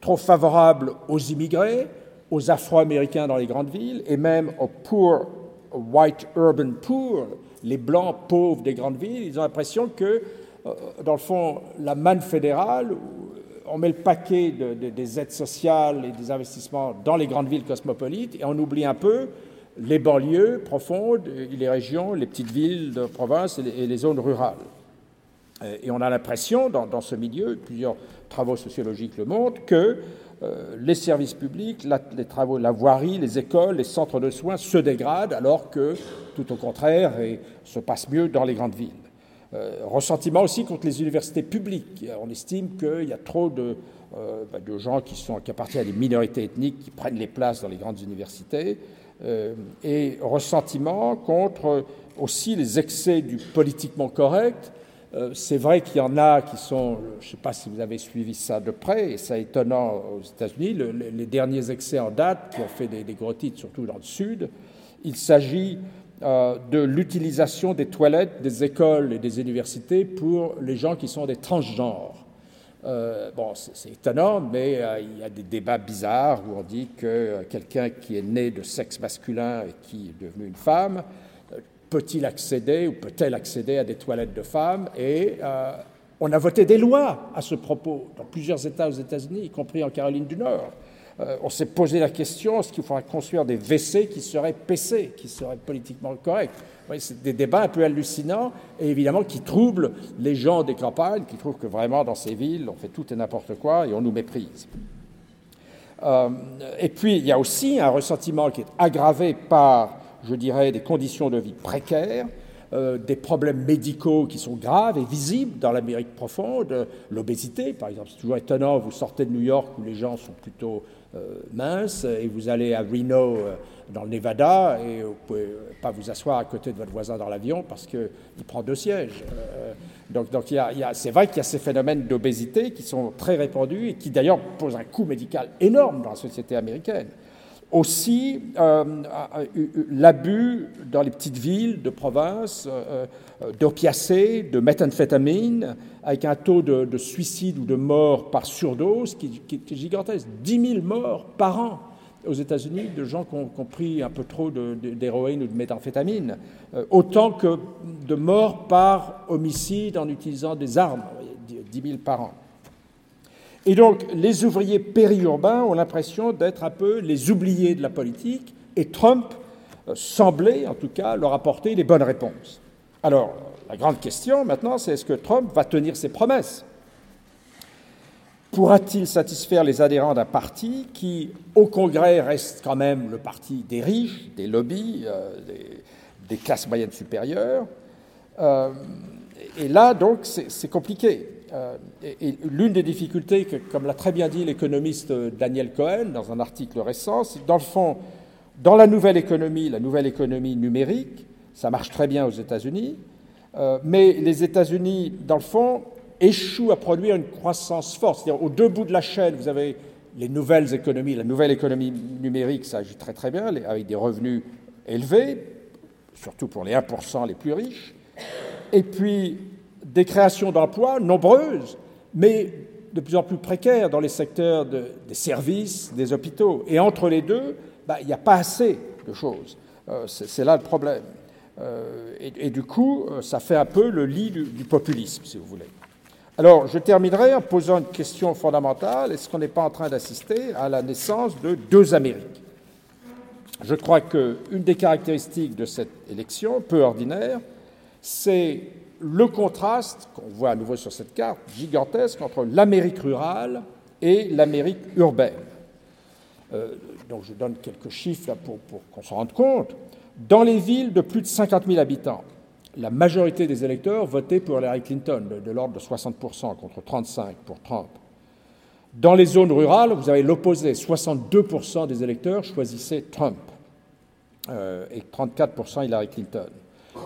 trop favorable aux immigrés, aux Afro-Américains dans les grandes villes et même aux poor, white urban poor, les blancs pauvres des grandes villes. Ils ont l'impression que, euh, dans le fond, la manne fédérale, on met le paquet des aides sociales et des investissements dans les grandes villes cosmopolites et on oublie un peu les banlieues profondes, les régions, les petites villes de province et les zones rurales. Euh, et on a l'impression, dans, ce milieu, plusieurs travaux sociologiques le montrent, que les services publics, les travaux, la voirie, les écoles, les centres de soins se dégradent, alors que, tout au contraire, se passe mieux dans les grandes villes. Euh, ressentiment aussi contre les universités publiques. On estime qu'il y a trop de, bah, de gens qui, appartiennent à des minorités ethniques qui prennent les places dans les grandes universités. et ressentiment contre aussi les excès du politiquement correct euh, c'est vrai qu'il y en a qui sont, je ne sais pas si vous avez suivi ça de près, et c'est étonnant aux États-Unis, les derniers excès en date qui ont fait des, gros titres, surtout dans le Sud, il s'agit euh, de l'utilisation des toilettes des écoles et des universités pour les gens qui sont des transgenres. Euh, bon, c'est étonnant, mais il y a des débats bizarres où on dit que quelqu'un qui est né de sexe masculin et qui est devenu une femme peut-il accéder ou peut-elle accéder à des toilettes de femmes Et euh, on a voté des lois à ce propos dans plusieurs États aux États-Unis, y compris en Caroline du Nord. Euh, on s'est posé la question est-ce qu'il faudra construire des WC qui seraient PC, qui seraient politiquement corrects? C'est des débats un peu hallucinants et évidemment qui troublent les gens des campagnes, qui trouvent que vraiment dans ces villes, on fait tout et n'importe quoi et on nous méprise. Euh, et puis, il y a aussi un ressentiment qui est aggravé par je dirais, des conditions de vie précaires, euh, des problèmes médicaux qui sont graves et visibles dans l'Amérique profonde, l'obésité par exemple. C'est toujours étonnant, vous sortez de New York où les gens sont plutôt euh, minces et vous allez à Reno euh, dans le Nevada et vous ne pouvez pas vous asseoir à côté de votre voisin dans l'avion parce qu'il prend deux sièges. donc, donc il y a, c'est vrai qu'il y a ces phénomènes d'obésité qui sont très répandus et qui d'ailleurs posent un coût médical énorme dans la société américaine. Aussi, euh, euh, euh, l'abus dans les petites villes de province d'opiacés, de méthamphétamine, avec un taux de, suicide ou de mort par surdose qui, est gigantesque. 10 000 morts par an aux États-Unis de gens qui ont, pris un peu trop d'héroïne ou de méthamphétamine, autant que de morts par homicide en utilisant des armes, 10 000 par an. Et donc, les ouvriers périurbains ont l'impression d'être un peu les oubliés de la politique, et Trump euh, semblait, en tout cas, leur apporter les bonnes réponses. Alors, la grande question maintenant, c'est est-ce que Trump va tenir ses promesses? Pourra-t-il satisfaire les adhérents d'un parti qui, au Congrès, reste quand même le parti des riches, des lobbies, euh, des, classes moyennes supérieures? Euh, Et là, donc, c'est compliqué. Euh, et, l'une des difficultés, comme l'a très bien dit l'économiste Daniel Cohen dans un article récent, c'est dans le fond, dans la nouvelle économie, la nouvelle économie numérique, ça marche très bien aux États-Unis, euh, mais les États-Unis, dans le fond, échouent à produire une croissance forte. C'est-à-dire, aux deux bouts de la chaîne, vous avez les nouvelles économies. La nouvelle économie numérique, ça agit très très bien, avec des revenus élevés, surtout pour les 1% les plus riches, et puis des créations d'emplois nombreuses, mais de plus en plus précaires dans les secteurs des services, des hôpitaux. Et entre les deux, bah, il n'y a pas assez de choses. Euh, c'est là le problème. Euh, et, du coup, euh, ça fait un peu le lit du, du, populisme, si vous voulez. Alors, je terminerai en posant une question fondamentale. Est-ce qu'on n'est pas en train d'assister à la naissance de deux Amériques? Je crois qu'une des caractéristiques de cette élection, peu ordinaire, c'est le contraste qu'on voit à nouveau sur cette carte gigantesque entre l'Amérique rurale et l'Amérique urbaine. Euh, donc je donne quelques chiffres pour, qu'on se rende compte. Dans les villes de plus de 50 000 habitants, la majorité des électeurs votaient pour Hillary Clinton, de, l'ordre de 60% contre 35% pour Trump. Dans les zones rurales, vous avez l'opposé, 62% des électeurs choisissaient Trump euh, et 34% Hillary Clinton.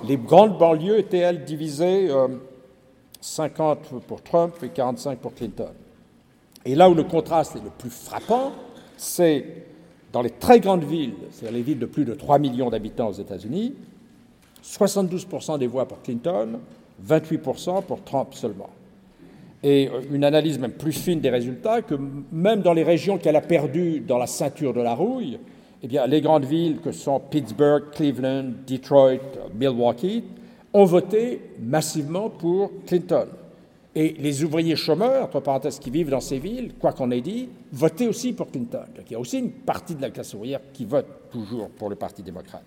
Les grandes banlieues étaient, elles, divisées 50 euh, pour Trump et 45 pour Clinton. Et là où le contraste est le plus frappant, c'est dans les très grandes villes, c'est-à-dire les villes de plus de 3 millions d'habitants aux États-Unis, 72% des voix pour Clinton, 28% pour Trump seulement. Et euh, une analyse même plus fine des résultats, que même dans les régions qu'elle a perdues dans la ceinture de la rouille, eh bien, les grandes villes que sont Pittsburgh, Cleveland, Detroit, Milwaukee ont voté massivement pour Clinton. Et les ouvriers chômeurs, entre parenthèses, qui vivent dans ces villes, quoi qu'on ait dit, votaient aussi pour Clinton. Donc il y a aussi une partie de la classe ouvrière qui vote toujours pour le Parti démocrate.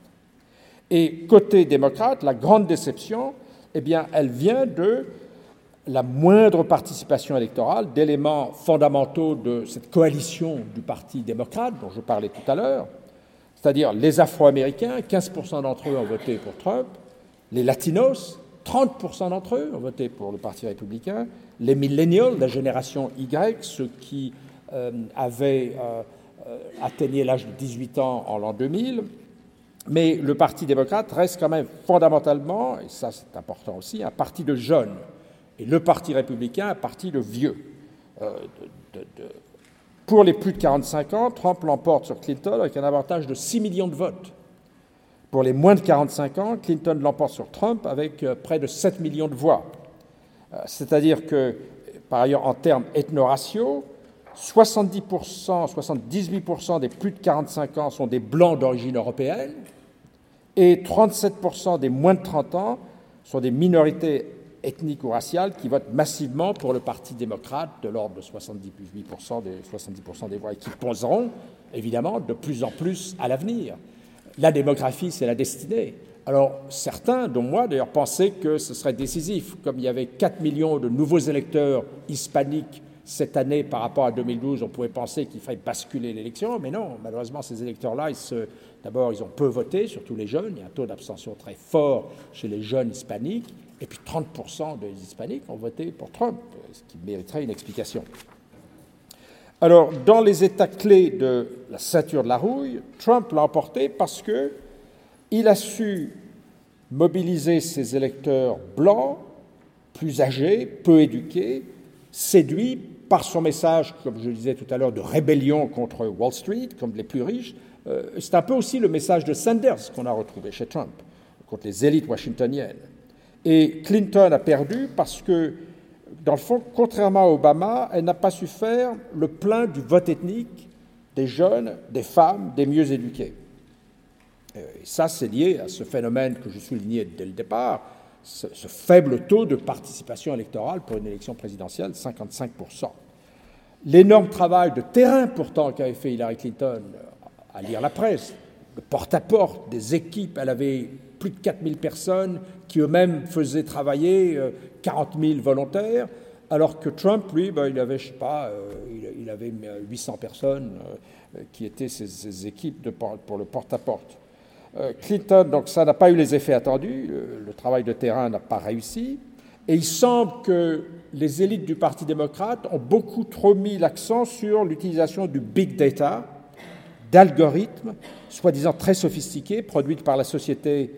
Et côté démocrate, la grande déception, eh bien, elle vient de la moindre participation électorale d'éléments fondamentaux de cette coalition du Parti démocrate dont je parlais tout à l'heure, c'est-à-dire les Afro-Américains, 15% d'entre eux ont voté pour Trump, les Latinos, 30% d'entre eux ont voté pour le Parti républicain, les millennials, la génération Y, ceux qui euh, avaient euh, atteigné l'âge de 18 ans en l'an 2000, mais le Parti démocrate reste quand même fondamentalement, et ça c'est important aussi, un parti de jeunes, et le Parti républicain un parti de vieux. Pour les plus de 45 ans, Trump l'emporte sur Clinton avec un avantage de 6 millions de votes. Pour les moins de 45 ans, Clinton l'emporte sur Trump avec euh, près de 7 millions de voix. Euh, c'est-à-dire que, par ailleurs, en termes ethno-raciaux, 70%, 78% des plus de 45 ans sont des blancs d'origine européenne et 37% des moins de 30 ans sont des minorités ethniques ou raciales qui votent massivement pour le Parti démocrate de l'ordre de 78% des, 70% des voix et qui poseront évidemment de plus en plus à l'avenir. La démographie, c'est la destinée. Alors certains, dont moi d'ailleurs, pensaient que ce serait décisif. Comme il y avait 4 millions de nouveaux électeurs hispaniques cette année par rapport à 2012, on pouvait penser qu'il fallait basculer l'élection, mais non, malheureusement, ces électeurs-là, d'abord, ils ont peu voté, surtout les jeunes, il y a un taux d'abstention très fort chez les jeunes hispaniques, et puis 30% des hispaniques ont voté pour Trump, ce qui mériterait une explication. Alors, dans les États clés de la ceinture de la rouille, Trump l'a emporté parce que il a su mobiliser ses électeurs blancs, plus âgés, peu éduqués, séduits par son message, comme je le disais tout à l'heure, de rébellion contre Wall Street, comme les plus riches. Euh, c'est un peu aussi le message de Sanders qu'on a retrouvé chez Trump, contre les élites washingtoniennes. Et Clinton a perdu parce que dans le fond, contrairement à Obama, elle n'a pas su faire le plein du vote ethnique des jeunes, des femmes, des mieux éduqués. Et ça, c'est lié à ce phénomène que je soulignais dès le départ, ce, faible taux de participation électorale pour une élection présidentielle, 55%. L'énorme travail de terrain pourtant qu'avait fait Hillary Clinton à lire la presse, le porte-à-porte des équipes, elle avait plus de 4000 personnes qui eux-mêmes faisaient travailler 40 euh, 000 volontaires, alors que Trump, lui, ben, il avait, je sais pas, euh, il, avait 800 personnes euh, qui étaient ses, équipes pour le porte-à-porte. Clinton, donc ça n'a pas eu les effets attendus, le travail de terrain n'a pas réussi, et il semble que les élites du Parti démocrate ont beaucoup trop mis l'accent sur l'utilisation du big data, d'algorithmes, soi-disant très sophistiqués, produits par la société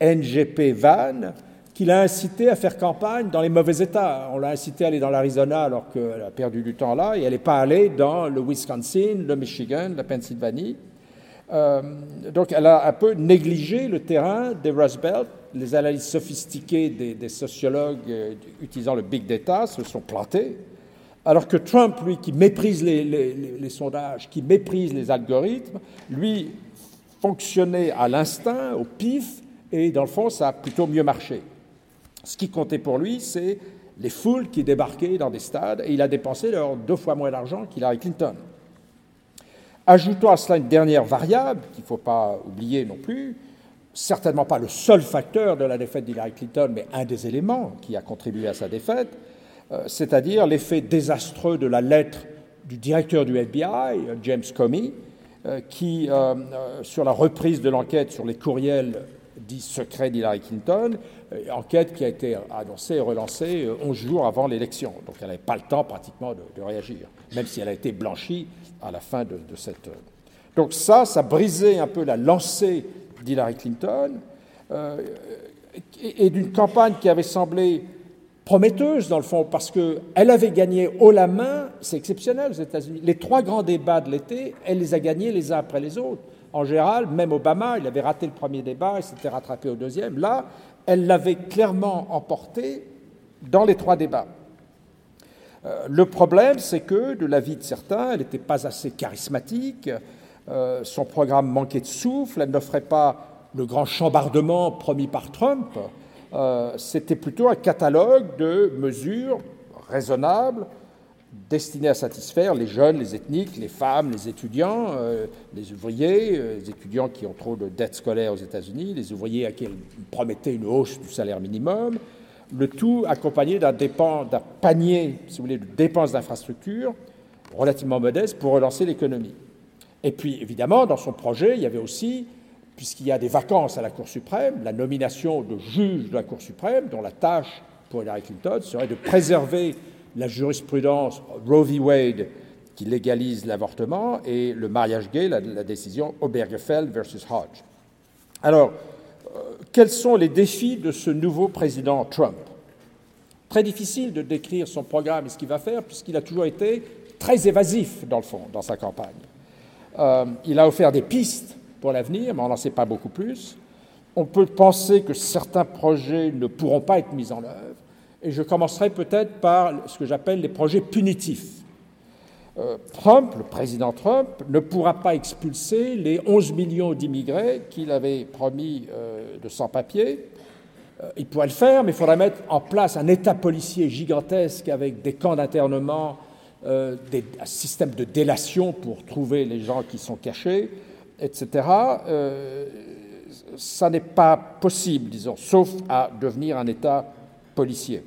NGP Van, qui l'a incité à faire campagne dans les mauvais États. On l'a incité à aller dans l'Arizona alors qu'elle a perdu du temps là, et elle n'est pas allée dans le Wisconsin, le Michigan, la Pennsylvanie. donc elle a un peu négligé le terrain des Rust Belt. Les analyses sophistiquées des, sociologues utilisant le big data se sont plantées. Alors que Trump, lui, qui méprise les, sondages, qui méprise les algorithmes, lui fonctionnait à l'instinct, au pif, et dans le fond, ça a plutôt mieux marché. Ce qui comptait pour lui, c'est les foules qui débarquaient dans des stades, et il a dépensé leur deux fois moins d'argent qu'Hillary Clinton. Ajoutons à cela une dernière variable qu'il ne faut pas oublier non plus, certainement pas le seul facteur de la défaite d'Hillary Clinton, mais un des éléments qui a contribué à sa défaite, euh, c'est-à-dire l'effet désastreux de la lettre du directeur du FBI, James Comey, euh, qui, euh, sur la reprise de l'enquête sur les courriels dits secrets d'Hillary Clinton, enquête qui a été annoncée et relancée 11 jours avant l'élection. Donc elle n'avait pas le temps pratiquement de, réagir, même si elle a été blanchie à la fin de, cette... Donc ça, ça brisait un peu la lancée d'Hillary Clinton et d'une campagne qui avait semblé prometteuse, dans le fond, parce qu'elle avait gagné haut la main, c'est exceptionnel aux États-Unis. Les trois grands débats de l'été, elle les a gagnés les uns après les autres. En général, même Obama, il avait raté le premier débat, il s'était rattrapé au deuxième. Là, elle l'avait clairement emporté dans les trois débats. Euh, le problème, c'est que, de l'avis de certains, elle n'était pas assez charismatique, euh, son programme manquait de souffle, elle n'offrait pas le grand chambardement promis par Trump. Euh, c'était plutôt un catalogue de mesures raisonnables destinées à satisfaire les jeunes, les ethniques, les femmes, les étudiants, euh, les ouvriers, euh, les étudiants qui ont trop de dettes scolaires aux États-Unis, les ouvriers à qui on promettait une hausse du salaire minimum, le tout accompagné d'un panier, si vous voulez, de dépenses d'infrastructures relativement modeste pour relancer l'économie. Et puis, évidemment, dans son projet, il y avait aussi puisqu'il y a des vacances à la Cour suprême, la nomination de juge de la Cour suprême, dont la tâche pour Hillary Clinton serait de préserver la jurisprudence Roe v. Wade qui légalise l'avortement et le mariage gay, la, décision Obergefell versus Hodge. Alors, euh, quels sont les défis de ce nouveau président Trump? Très difficile de décrire son programme et ce qu'il va faire, puisqu'il a toujours été très évasif, dans le fond, dans sa campagne. Euh, il a offert des pistes pour l'avenir, mais on n'en sait pas beaucoup plus. On peut penser que certains projets ne pourront pas être mis en œuvre, et je commencerai peut-être par ce que j'appelle les projets punitifs. Euh, Trump, le président Trump, ne pourra pas expulser les 11 millions d'immigrés qu'il avait promis euh, de sans-papiers. Euh, il pourrait le faire, mais il faudrait mettre en place un État policier gigantesque avec des camps d'internement, des, un système de délation pour trouver les gens qui sont cachés, etc., ça n'est pas possible, disons, sauf à devenir un État policier.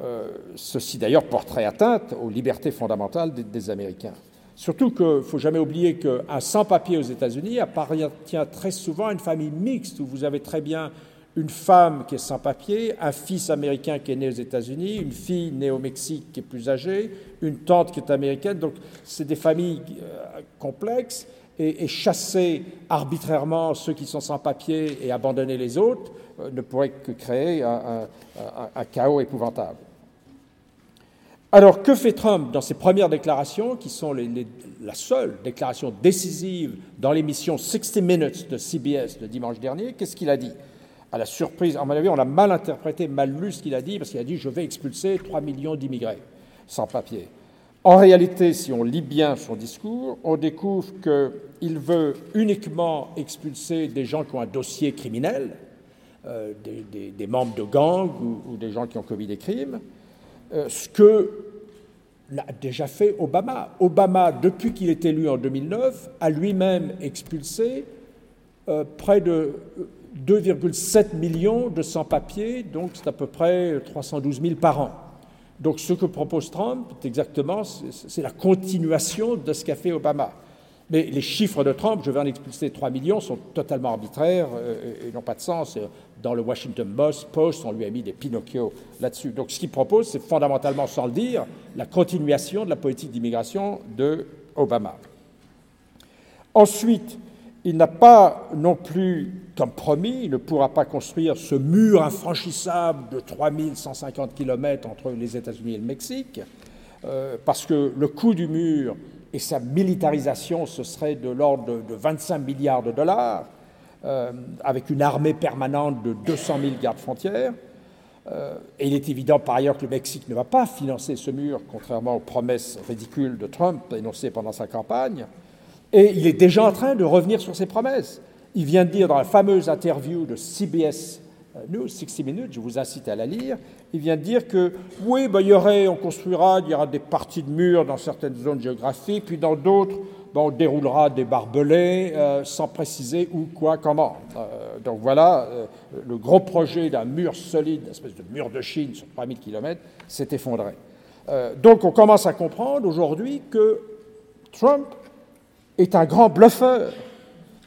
Euh, ceci d'ailleurs porterait atteinte aux libertés fondamentales des, Américains. Surtout qu'il ne faut jamais oublier qu'un sans-papier aux États-Unis appartient très souvent à une famille mixte où vous avez très bien une femme qui est sans papier, un fils américain qui est né aux États-Unis, une fille née au Mexique qui est plus âgée, une tante qui est américaine. Donc, c'est des familles euh, complexes et, chasser arbitrairement ceux qui sont sans papier et abandonner les autres ne pourrait que créer un, chaos épouvantable. Alors, que fait Trump dans ses premières déclarations, qui sont la seule déclaration décisive dans l'émission 60 Minutes de CBS de dimanche dernier? Qu'est-ce qu'il a dit? À la surprise, à mon avis, on a mal interprété, mal lu ce qu'il a dit, parce qu'il a dit Je vais expulser 3 millions d'immigrés sans papier. En réalité, si on lit bien son discours, on découvre qu'il veut uniquement expulser des gens qui ont un dossier criminel, euh, des, membres de gangs ou, des gens qui ont commis des crimes, euh, ce que l'a déjà fait Obama. Obama, depuis qu'il est élu en 2009, a lui-même expulsé euh, près de 2,7 millions de sans-papiers, donc c'est à peu près 312 000 par an. Donc ce que propose Trump, exactement, c'est la continuation de ce qu'a fait Obama. Mais les chiffres de Trump, je vais en expulser 3 millions, sont totalement arbitraires euh, et n'ont pas de sens. Dans le Washington Post, on lui a mis des Pinocchio là-dessus. Donc ce qu'il propose, c'est fondamentalement, sans le dire, la continuation de la politique d'immigration de Obama. Ensuite, il n'a pas non plus, comme promis, il ne pourra pas construire ce mur infranchissable de 3150 km entre les États-Unis et le Mexique, euh, parce que le coût du mur et sa militarisation, ce serait de l'ordre de, 25 milliards de dollars, euh, avec une armée permanente de 200 000 gardes frontières. Euh, et il est évident par ailleurs que le Mexique ne va pas financer ce mur, contrairement aux promesses ridicules de Trump énoncées pendant sa campagne. Et il est déjà en train de revenir sur ses promesses. Il vient de dire dans la fameuse interview de CBS News, 60 Minutes, je vous incite à la lire, il vient de dire que oui, ben, il y aurait, on construira, il y aura des parties de murs dans certaines zones géographiques, puis dans d'autres, ben, on déroulera des barbelés euh, sans préciser où, quoi, comment. Euh, donc voilà, le gros projet d'un mur solide, une espèce de mur de Chine sur 3000 km, s'est effondré. donc on commence à comprendre aujourd'hui que Trump est un grand bluffeur.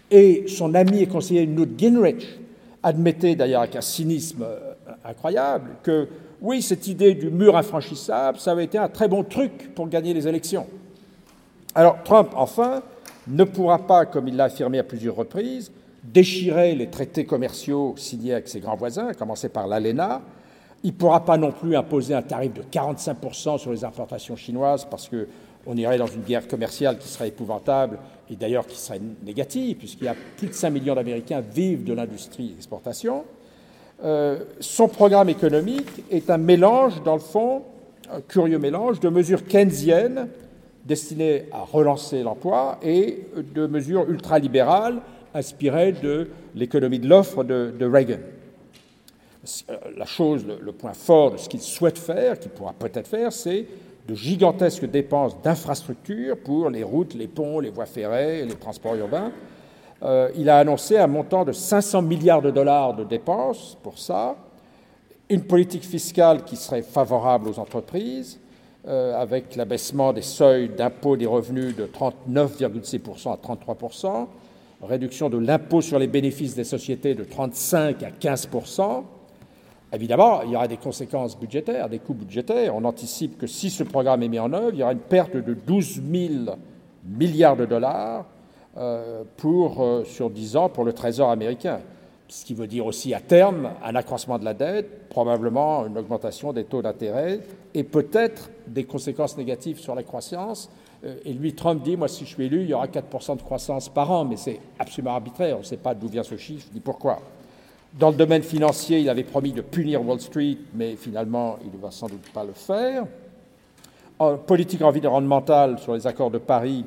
Et son ami et conseiller Newt Gingrich admettait d'ailleurs avec un cynisme euh, incroyable que oui, cette idée du mur infranchissable, ça avait été un très bon truc pour gagner les élections. Alors Trump, enfin, ne pourra pas, comme il l'a affirmé à plusieurs reprises, déchirer les traités commerciaux signés avec ses grands voisins, à commencer par l'ALENA. Il ne pourra pas non plus imposer un tarif de 45% sur les importations chinoises parce que on irait dans une guerre commerciale qui serait épouvantable et d'ailleurs qui serait négative, puisqu'il y a plus de 5 millions d'Américains vivent de l'industrie d'exportation. Euh, son programme économique est un mélange, dans le fond, un curieux mélange de mesures keynesiennes destinées à relancer l'emploi et de mesures ultralibérales inspirées de l'économie de l'offre de, Reagan. Euh, la chose, le point fort de ce qu'il souhaite faire, qu'il pourra peut-être faire, c'est de gigantesques dépenses d'infrastructures pour les routes, les ponts, les voies ferrées, les transports urbains. Euh, il a annoncé un montant de 500 milliards de dollars de dépenses pour ça, une politique fiscale qui serait favorable aux entreprises, euh, avec l'abaissement des seuils d'impôt des revenus de 39,6% à 33%, réduction de l'impôt sur les bénéfices des sociétés de 35 à 15%, Évidemment, il y aura des conséquences budgétaires, des coûts budgétaires. On anticipe que si ce programme est mis en œuvre, il y aura une perte de 12 000 milliards de dollars euh, euh, sur 10 ans pour le Trésor américain. Ce qui veut dire aussi à terme un accroissement de la dette, probablement une augmentation des taux d'intérêt et peut-être des conséquences négatives sur la croissance. Euh, et lui, Trump dit, moi si je suis élu, il y aura 4% de croissance par an, mais c'est absolument arbitraire, on ne sait pas d'où vient ce chiffre ni pourquoi. Dans le domaine financier, il avait promis de punir Wall Street, mais finalement, il ne va sans doute pas le faire. En politique environnementale, sur les accords de Paris,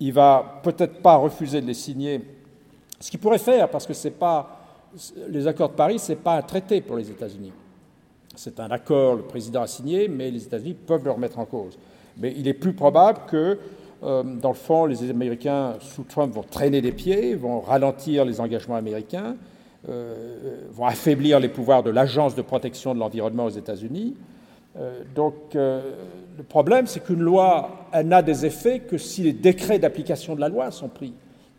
il va peut-être pas refuser de les signer, ce qu'il pourrait faire, parce que pas les accords de Paris, ce n'est pas un traité pour les États-Unis. C'est un accord, le président a signé, mais les États-Unis peuvent le remettre en cause. Mais il est plus probable que, euh, dans le fond, les Américains sous Trump vont traîner des pieds, vont ralentir les engagements américains, euh, vont affaiblir les pouvoirs de l'Agence de protection de l'environnement aux États-Unis. Euh, donc euh, le problème, c'est qu'une loi, elle n'a des effets que si les décrets d'application de la loi sont pris.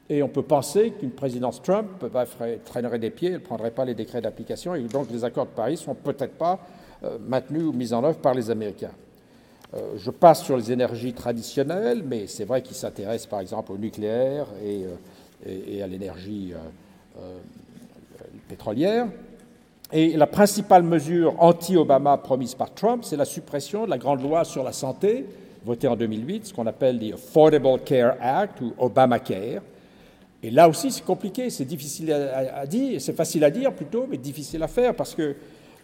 Et on peut penser qu'une présidence Trump bah, traînerait des pieds, elle ne prendrait pas les décrets d'application, et donc les accords de Paris ne sont peut-être pas maintenus ou mis en œuvre par les Américains. je passe sur les énergies traditionnelles, mais c'est vrai qu'ils s'intéressent par exemple au nucléaire et à l'énergie pétrolière. Et la principale mesure anti-Obama promise par Trump, c'est la suppression de la grande loi sur la santé, votée en 2008, ce qu'on appelle the Affordable Care Act ou Obamacare. Et là aussi, c'est compliqué, c'est difficile à, dire, c'est facile à dire plutôt, mais difficile à faire parce que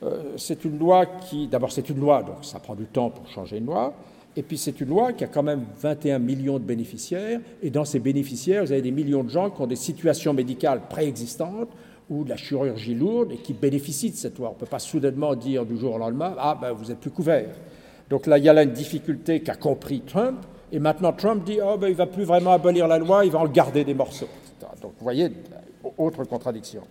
euh, c'est une loi qui, d'abord, c'est une loi, donc ça prend du temps pour changer une loi. Et puis c'est une loi qui a quand même 21 millions de bénéficiaires, et dans ces bénéficiaires, vous avez des millions de gens qui ont des situations médicales préexistantes ou de la chirurgie lourde et qui bénéficient de cette loi. On ne peut pas soudainement dire du jour au lendemain Ah, ben vous êtes plus couvert. Donc là, il y a là une difficulté qu'a compris Trump. Et maintenant, Trump dit Oh, ben il ne va plus vraiment abolir la loi, il va en garder des morceaux. Donc vous voyez, autre contradiction.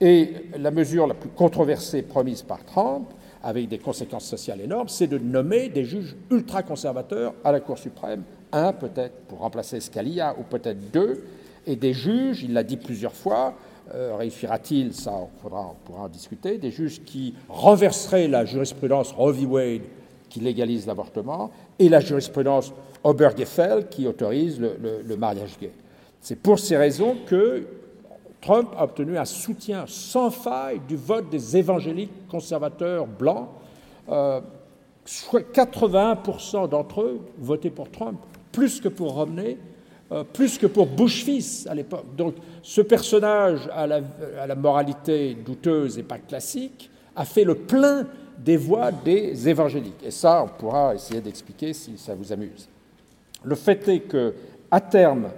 Et la mesure la plus controversée promise par Trump, avec des conséquences sociales énormes, c'est de nommer des juges ultra-conservateurs à la Cour suprême, un peut-être pour remplacer Scalia, ou peut-être deux, et des juges, il l'a dit plusieurs fois, euh, réussira-t-il Ça, on, pourra en discuter. Des juges qui renverseraient la jurisprudence Roe v. Wade qui légalise l'avortement et la jurisprudence Obergefell qui autorise le, mariage gay. C'est pour ces raisons que Trump a obtenu un soutien sans faille du vote des évangéliques conservateurs blancs. Euh, 81% d'entre eux votaient pour Trump, plus que pour Romney, euh, plus que pour Bush fils à l'époque. Donc ce personnage à la, à la, moralité douteuse et pas classique a fait le plein des voix des évangéliques. Et ça, on pourra essayer d'expliquer si ça vous amuse. Le fait est que, à terme,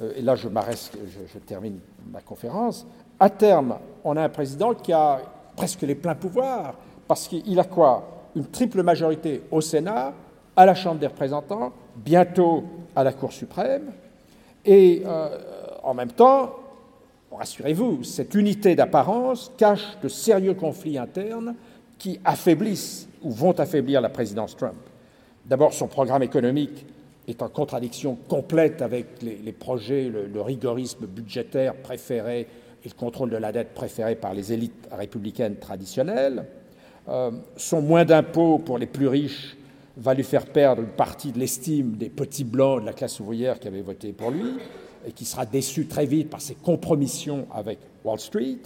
euh, et là je, je, je termine ma conférence, à terme, on a un président qui a presque les pleins pouvoirs, parce qu'il a quoi? Une triple majorité au Sénat, à la Chambre des représentants, bientôt à la Cour suprême, et euh, en même temps, rassurez-vous, cette unité d'apparence cache de sérieux conflits internes qui affaiblissent ou vont affaiblir la présidence Trump. D'abord, son programme économique est en contradiction complète avec les, projets, le, le, rigorisme budgétaire préféré et le contrôle de la dette préféré par les élites républicaines traditionnelles. Euh, son moins d'impôts pour les plus riches va lui faire perdre une partie de l'estime des petits blancs de la classe ouvrière qui avaient voté pour lui et qui sera déçu très vite par ses compromissions avec Wall Street.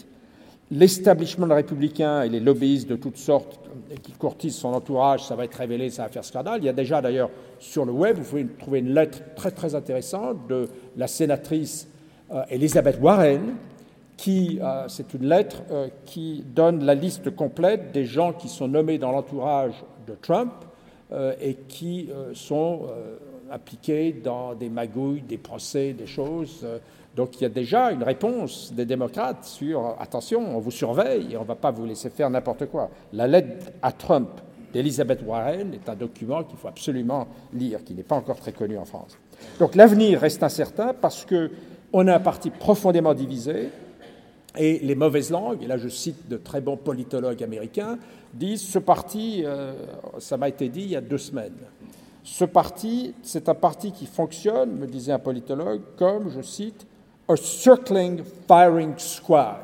L'establishment républicain et les lobbyistes de toutes sortes qui courtisent son entourage, ça va être révélé, ça va faire scandale. Il y a déjà d'ailleurs sur le web, vous pouvez trouver une lettre très très intéressante de la sénatrice euh, Elizabeth Warren, qui, euh, c'est une lettre euh, qui donne la liste complète des gens qui sont nommés dans l'entourage de Trump et qui euh, sont euh, impliqués dans des magouilles, des procès, des choses. Donc il y a déjà une réponse des démocrates sur attention, on vous surveille et on ne va pas vous laisser faire n'importe quoi. La lettre à Trump d'Elizabeth Warren est un document qu'il faut absolument lire, qui n'est pas encore très connu en France. Donc l'avenir reste incertain parce qu'on a un parti profondément divisé et les mauvaises langues, et là je cite de très bons politologues américains, disent ce parti, euh, ça m'a été dit il y a deux semaines, ce parti, c'est un parti qui fonctionne, me disait un politologue, comme, je cite, a circling firing squad,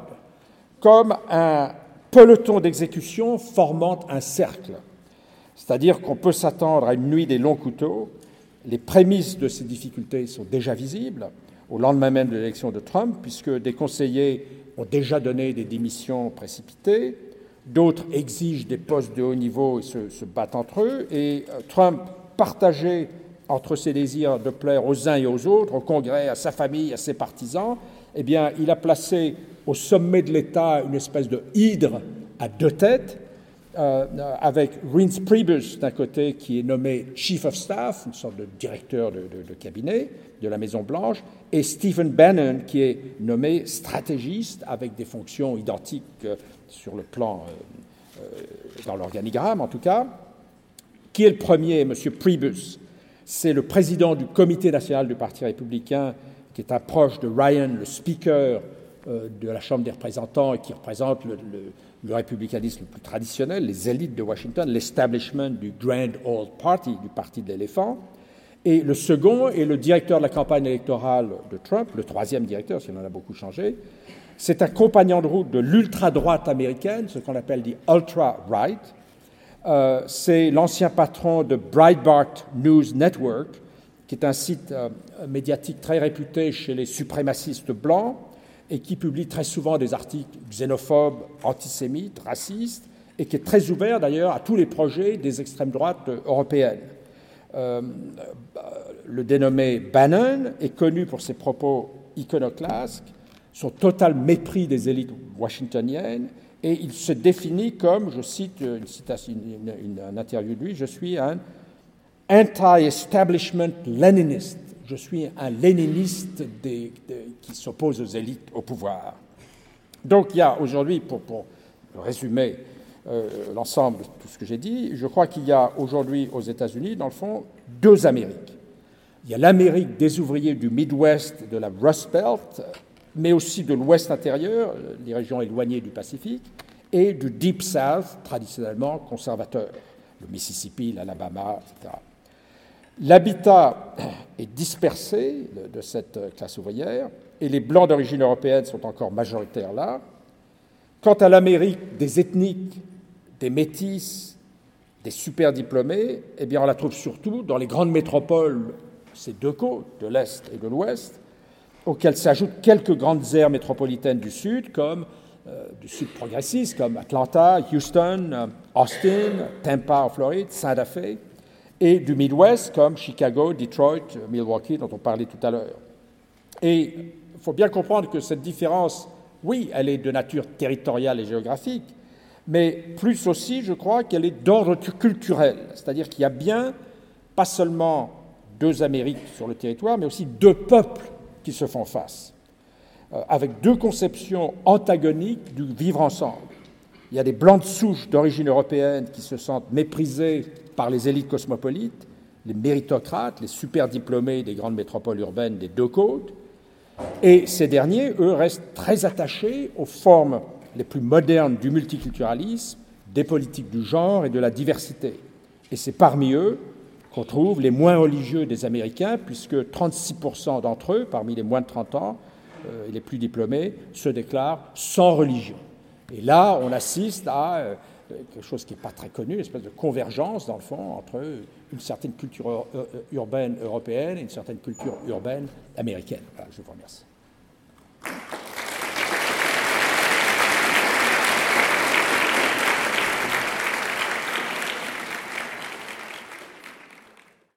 comme un peloton d'exécution formant un cercle. C'est-à-dire qu'on peut s'attendre à une nuit des longs couteaux. Les prémices de ces difficultés sont déjà visibles au lendemain même de l'élection de Trump, puisque des conseillers ont déjà donné des démissions précipitées, d'autres exigent des postes de haut niveau et se, battent entre eux, et euh, Trump, partagé entre ses désirs de plaire aux uns et aux autres, au Congrès, à sa famille, à ses partisans, eh bien, il a placé au sommet de l'État une espèce de hydre à deux têtes, euh, avec Reince Priebus d'un côté qui est nommé Chief of Staff, une sorte de directeur de, cabinet de la Maison Blanche, et Stephen Bannon qui est nommé stratégiste avec des fonctions identiques euh, sur le plan, euh, dans l'organigramme en tout cas. Qui est le premier M. Priebus. C'est le président du comité national du Parti républicain qui est un proche de Ryan, le speaker de la Chambre des représentants et qui représente le, le républicanisme le plus traditionnel, les élites de Washington, l'establishment du Grand Old Party, du Parti de l'éléphant. Et le second est le directeur de la campagne électorale de Trump, le troisième directeur, s'il en a beaucoup changé, c'est un compagnon de route de l'ultra-droite américaine, ce qu'on appelle dit ultra-right. Euh, c'est l'ancien patron de Breitbart News Network, qui est un site euh, médiatique très réputé chez les suprémacistes blancs et qui publie très souvent des articles xénophobes, antisémites, racistes, et qui est très ouvert d'ailleurs à tous les projets des extrêmes droites européennes. Euh, le dénommé Bannon est connu pour ses propos iconoclastes son total mépris des élites washingtoniennes, et il se définit comme, je cite une, citation, une interview de lui, je suis un anti-establishment léniniste, je suis un léniniste qui s'oppose aux élites au pouvoir. Donc il y a aujourd'hui, pour, pour résumer euh, l'ensemble de tout ce que j'ai dit, je crois qu'il y a aujourd'hui aux États-Unis, dans le fond, deux Amériques. Il y a l'Amérique des ouvriers du Midwest, de la Rust Belt, mais aussi de l'ouest intérieur, les régions éloignées du Pacifique, et du Deep South, traditionnellement conservateur, le Mississippi, l'Alabama, etc. L'habitat est dispersé de cette classe ouvrière, et les Blancs d'origine européenne sont encore majoritaires là. Quant à l'Amérique des ethniques, des métis, des super diplômés, eh bien on la trouve surtout dans les grandes métropoles, ces deux côtes, de l'Est et de l'Ouest, auxquelles s'ajoutent quelques grandes aires métropolitaines du Sud, comme euh, du Sud progressiste, comme Atlanta, Houston, Austin, Tampa en Floride, Santa Fe. Et du Midwest comme Chicago, Detroit, Milwaukee, dont on parlait tout à l'heure. Et il faut bien comprendre que cette différence, oui, elle est de nature territoriale et géographique, mais plus aussi, je crois, qu'elle est d'ordre culturel, c'est-à-dire qu'il y a bien pas seulement deux Amériques sur le territoire, mais aussi deux peuples qui se font face, euh, avec deux conceptions antagoniques du vivre ensemble. Il y a des blancs de souche d'origine européenne qui se sentent méprisés par les élites cosmopolites, les méritocrates, les super diplômés des grandes métropoles urbaines des deux côtes, et ces derniers, eux, restent très attachés aux formes les plus modernes du multiculturalisme, des politiques du genre et de la diversité. Et c'est parmi eux qu'on trouve les moins religieux des Américains, puisque 36% d'entre eux, parmi les moins de 30 ans euh, et les plus diplômés, se déclarent sans religion. Et là, on assiste à euh, quelque chose qui n'est pas très connu, une espèce de convergence, dans le fond, entre une certaine culture euh, euh, urbaine européenne et une certaine culture urbaine américaine. Je vous remercie.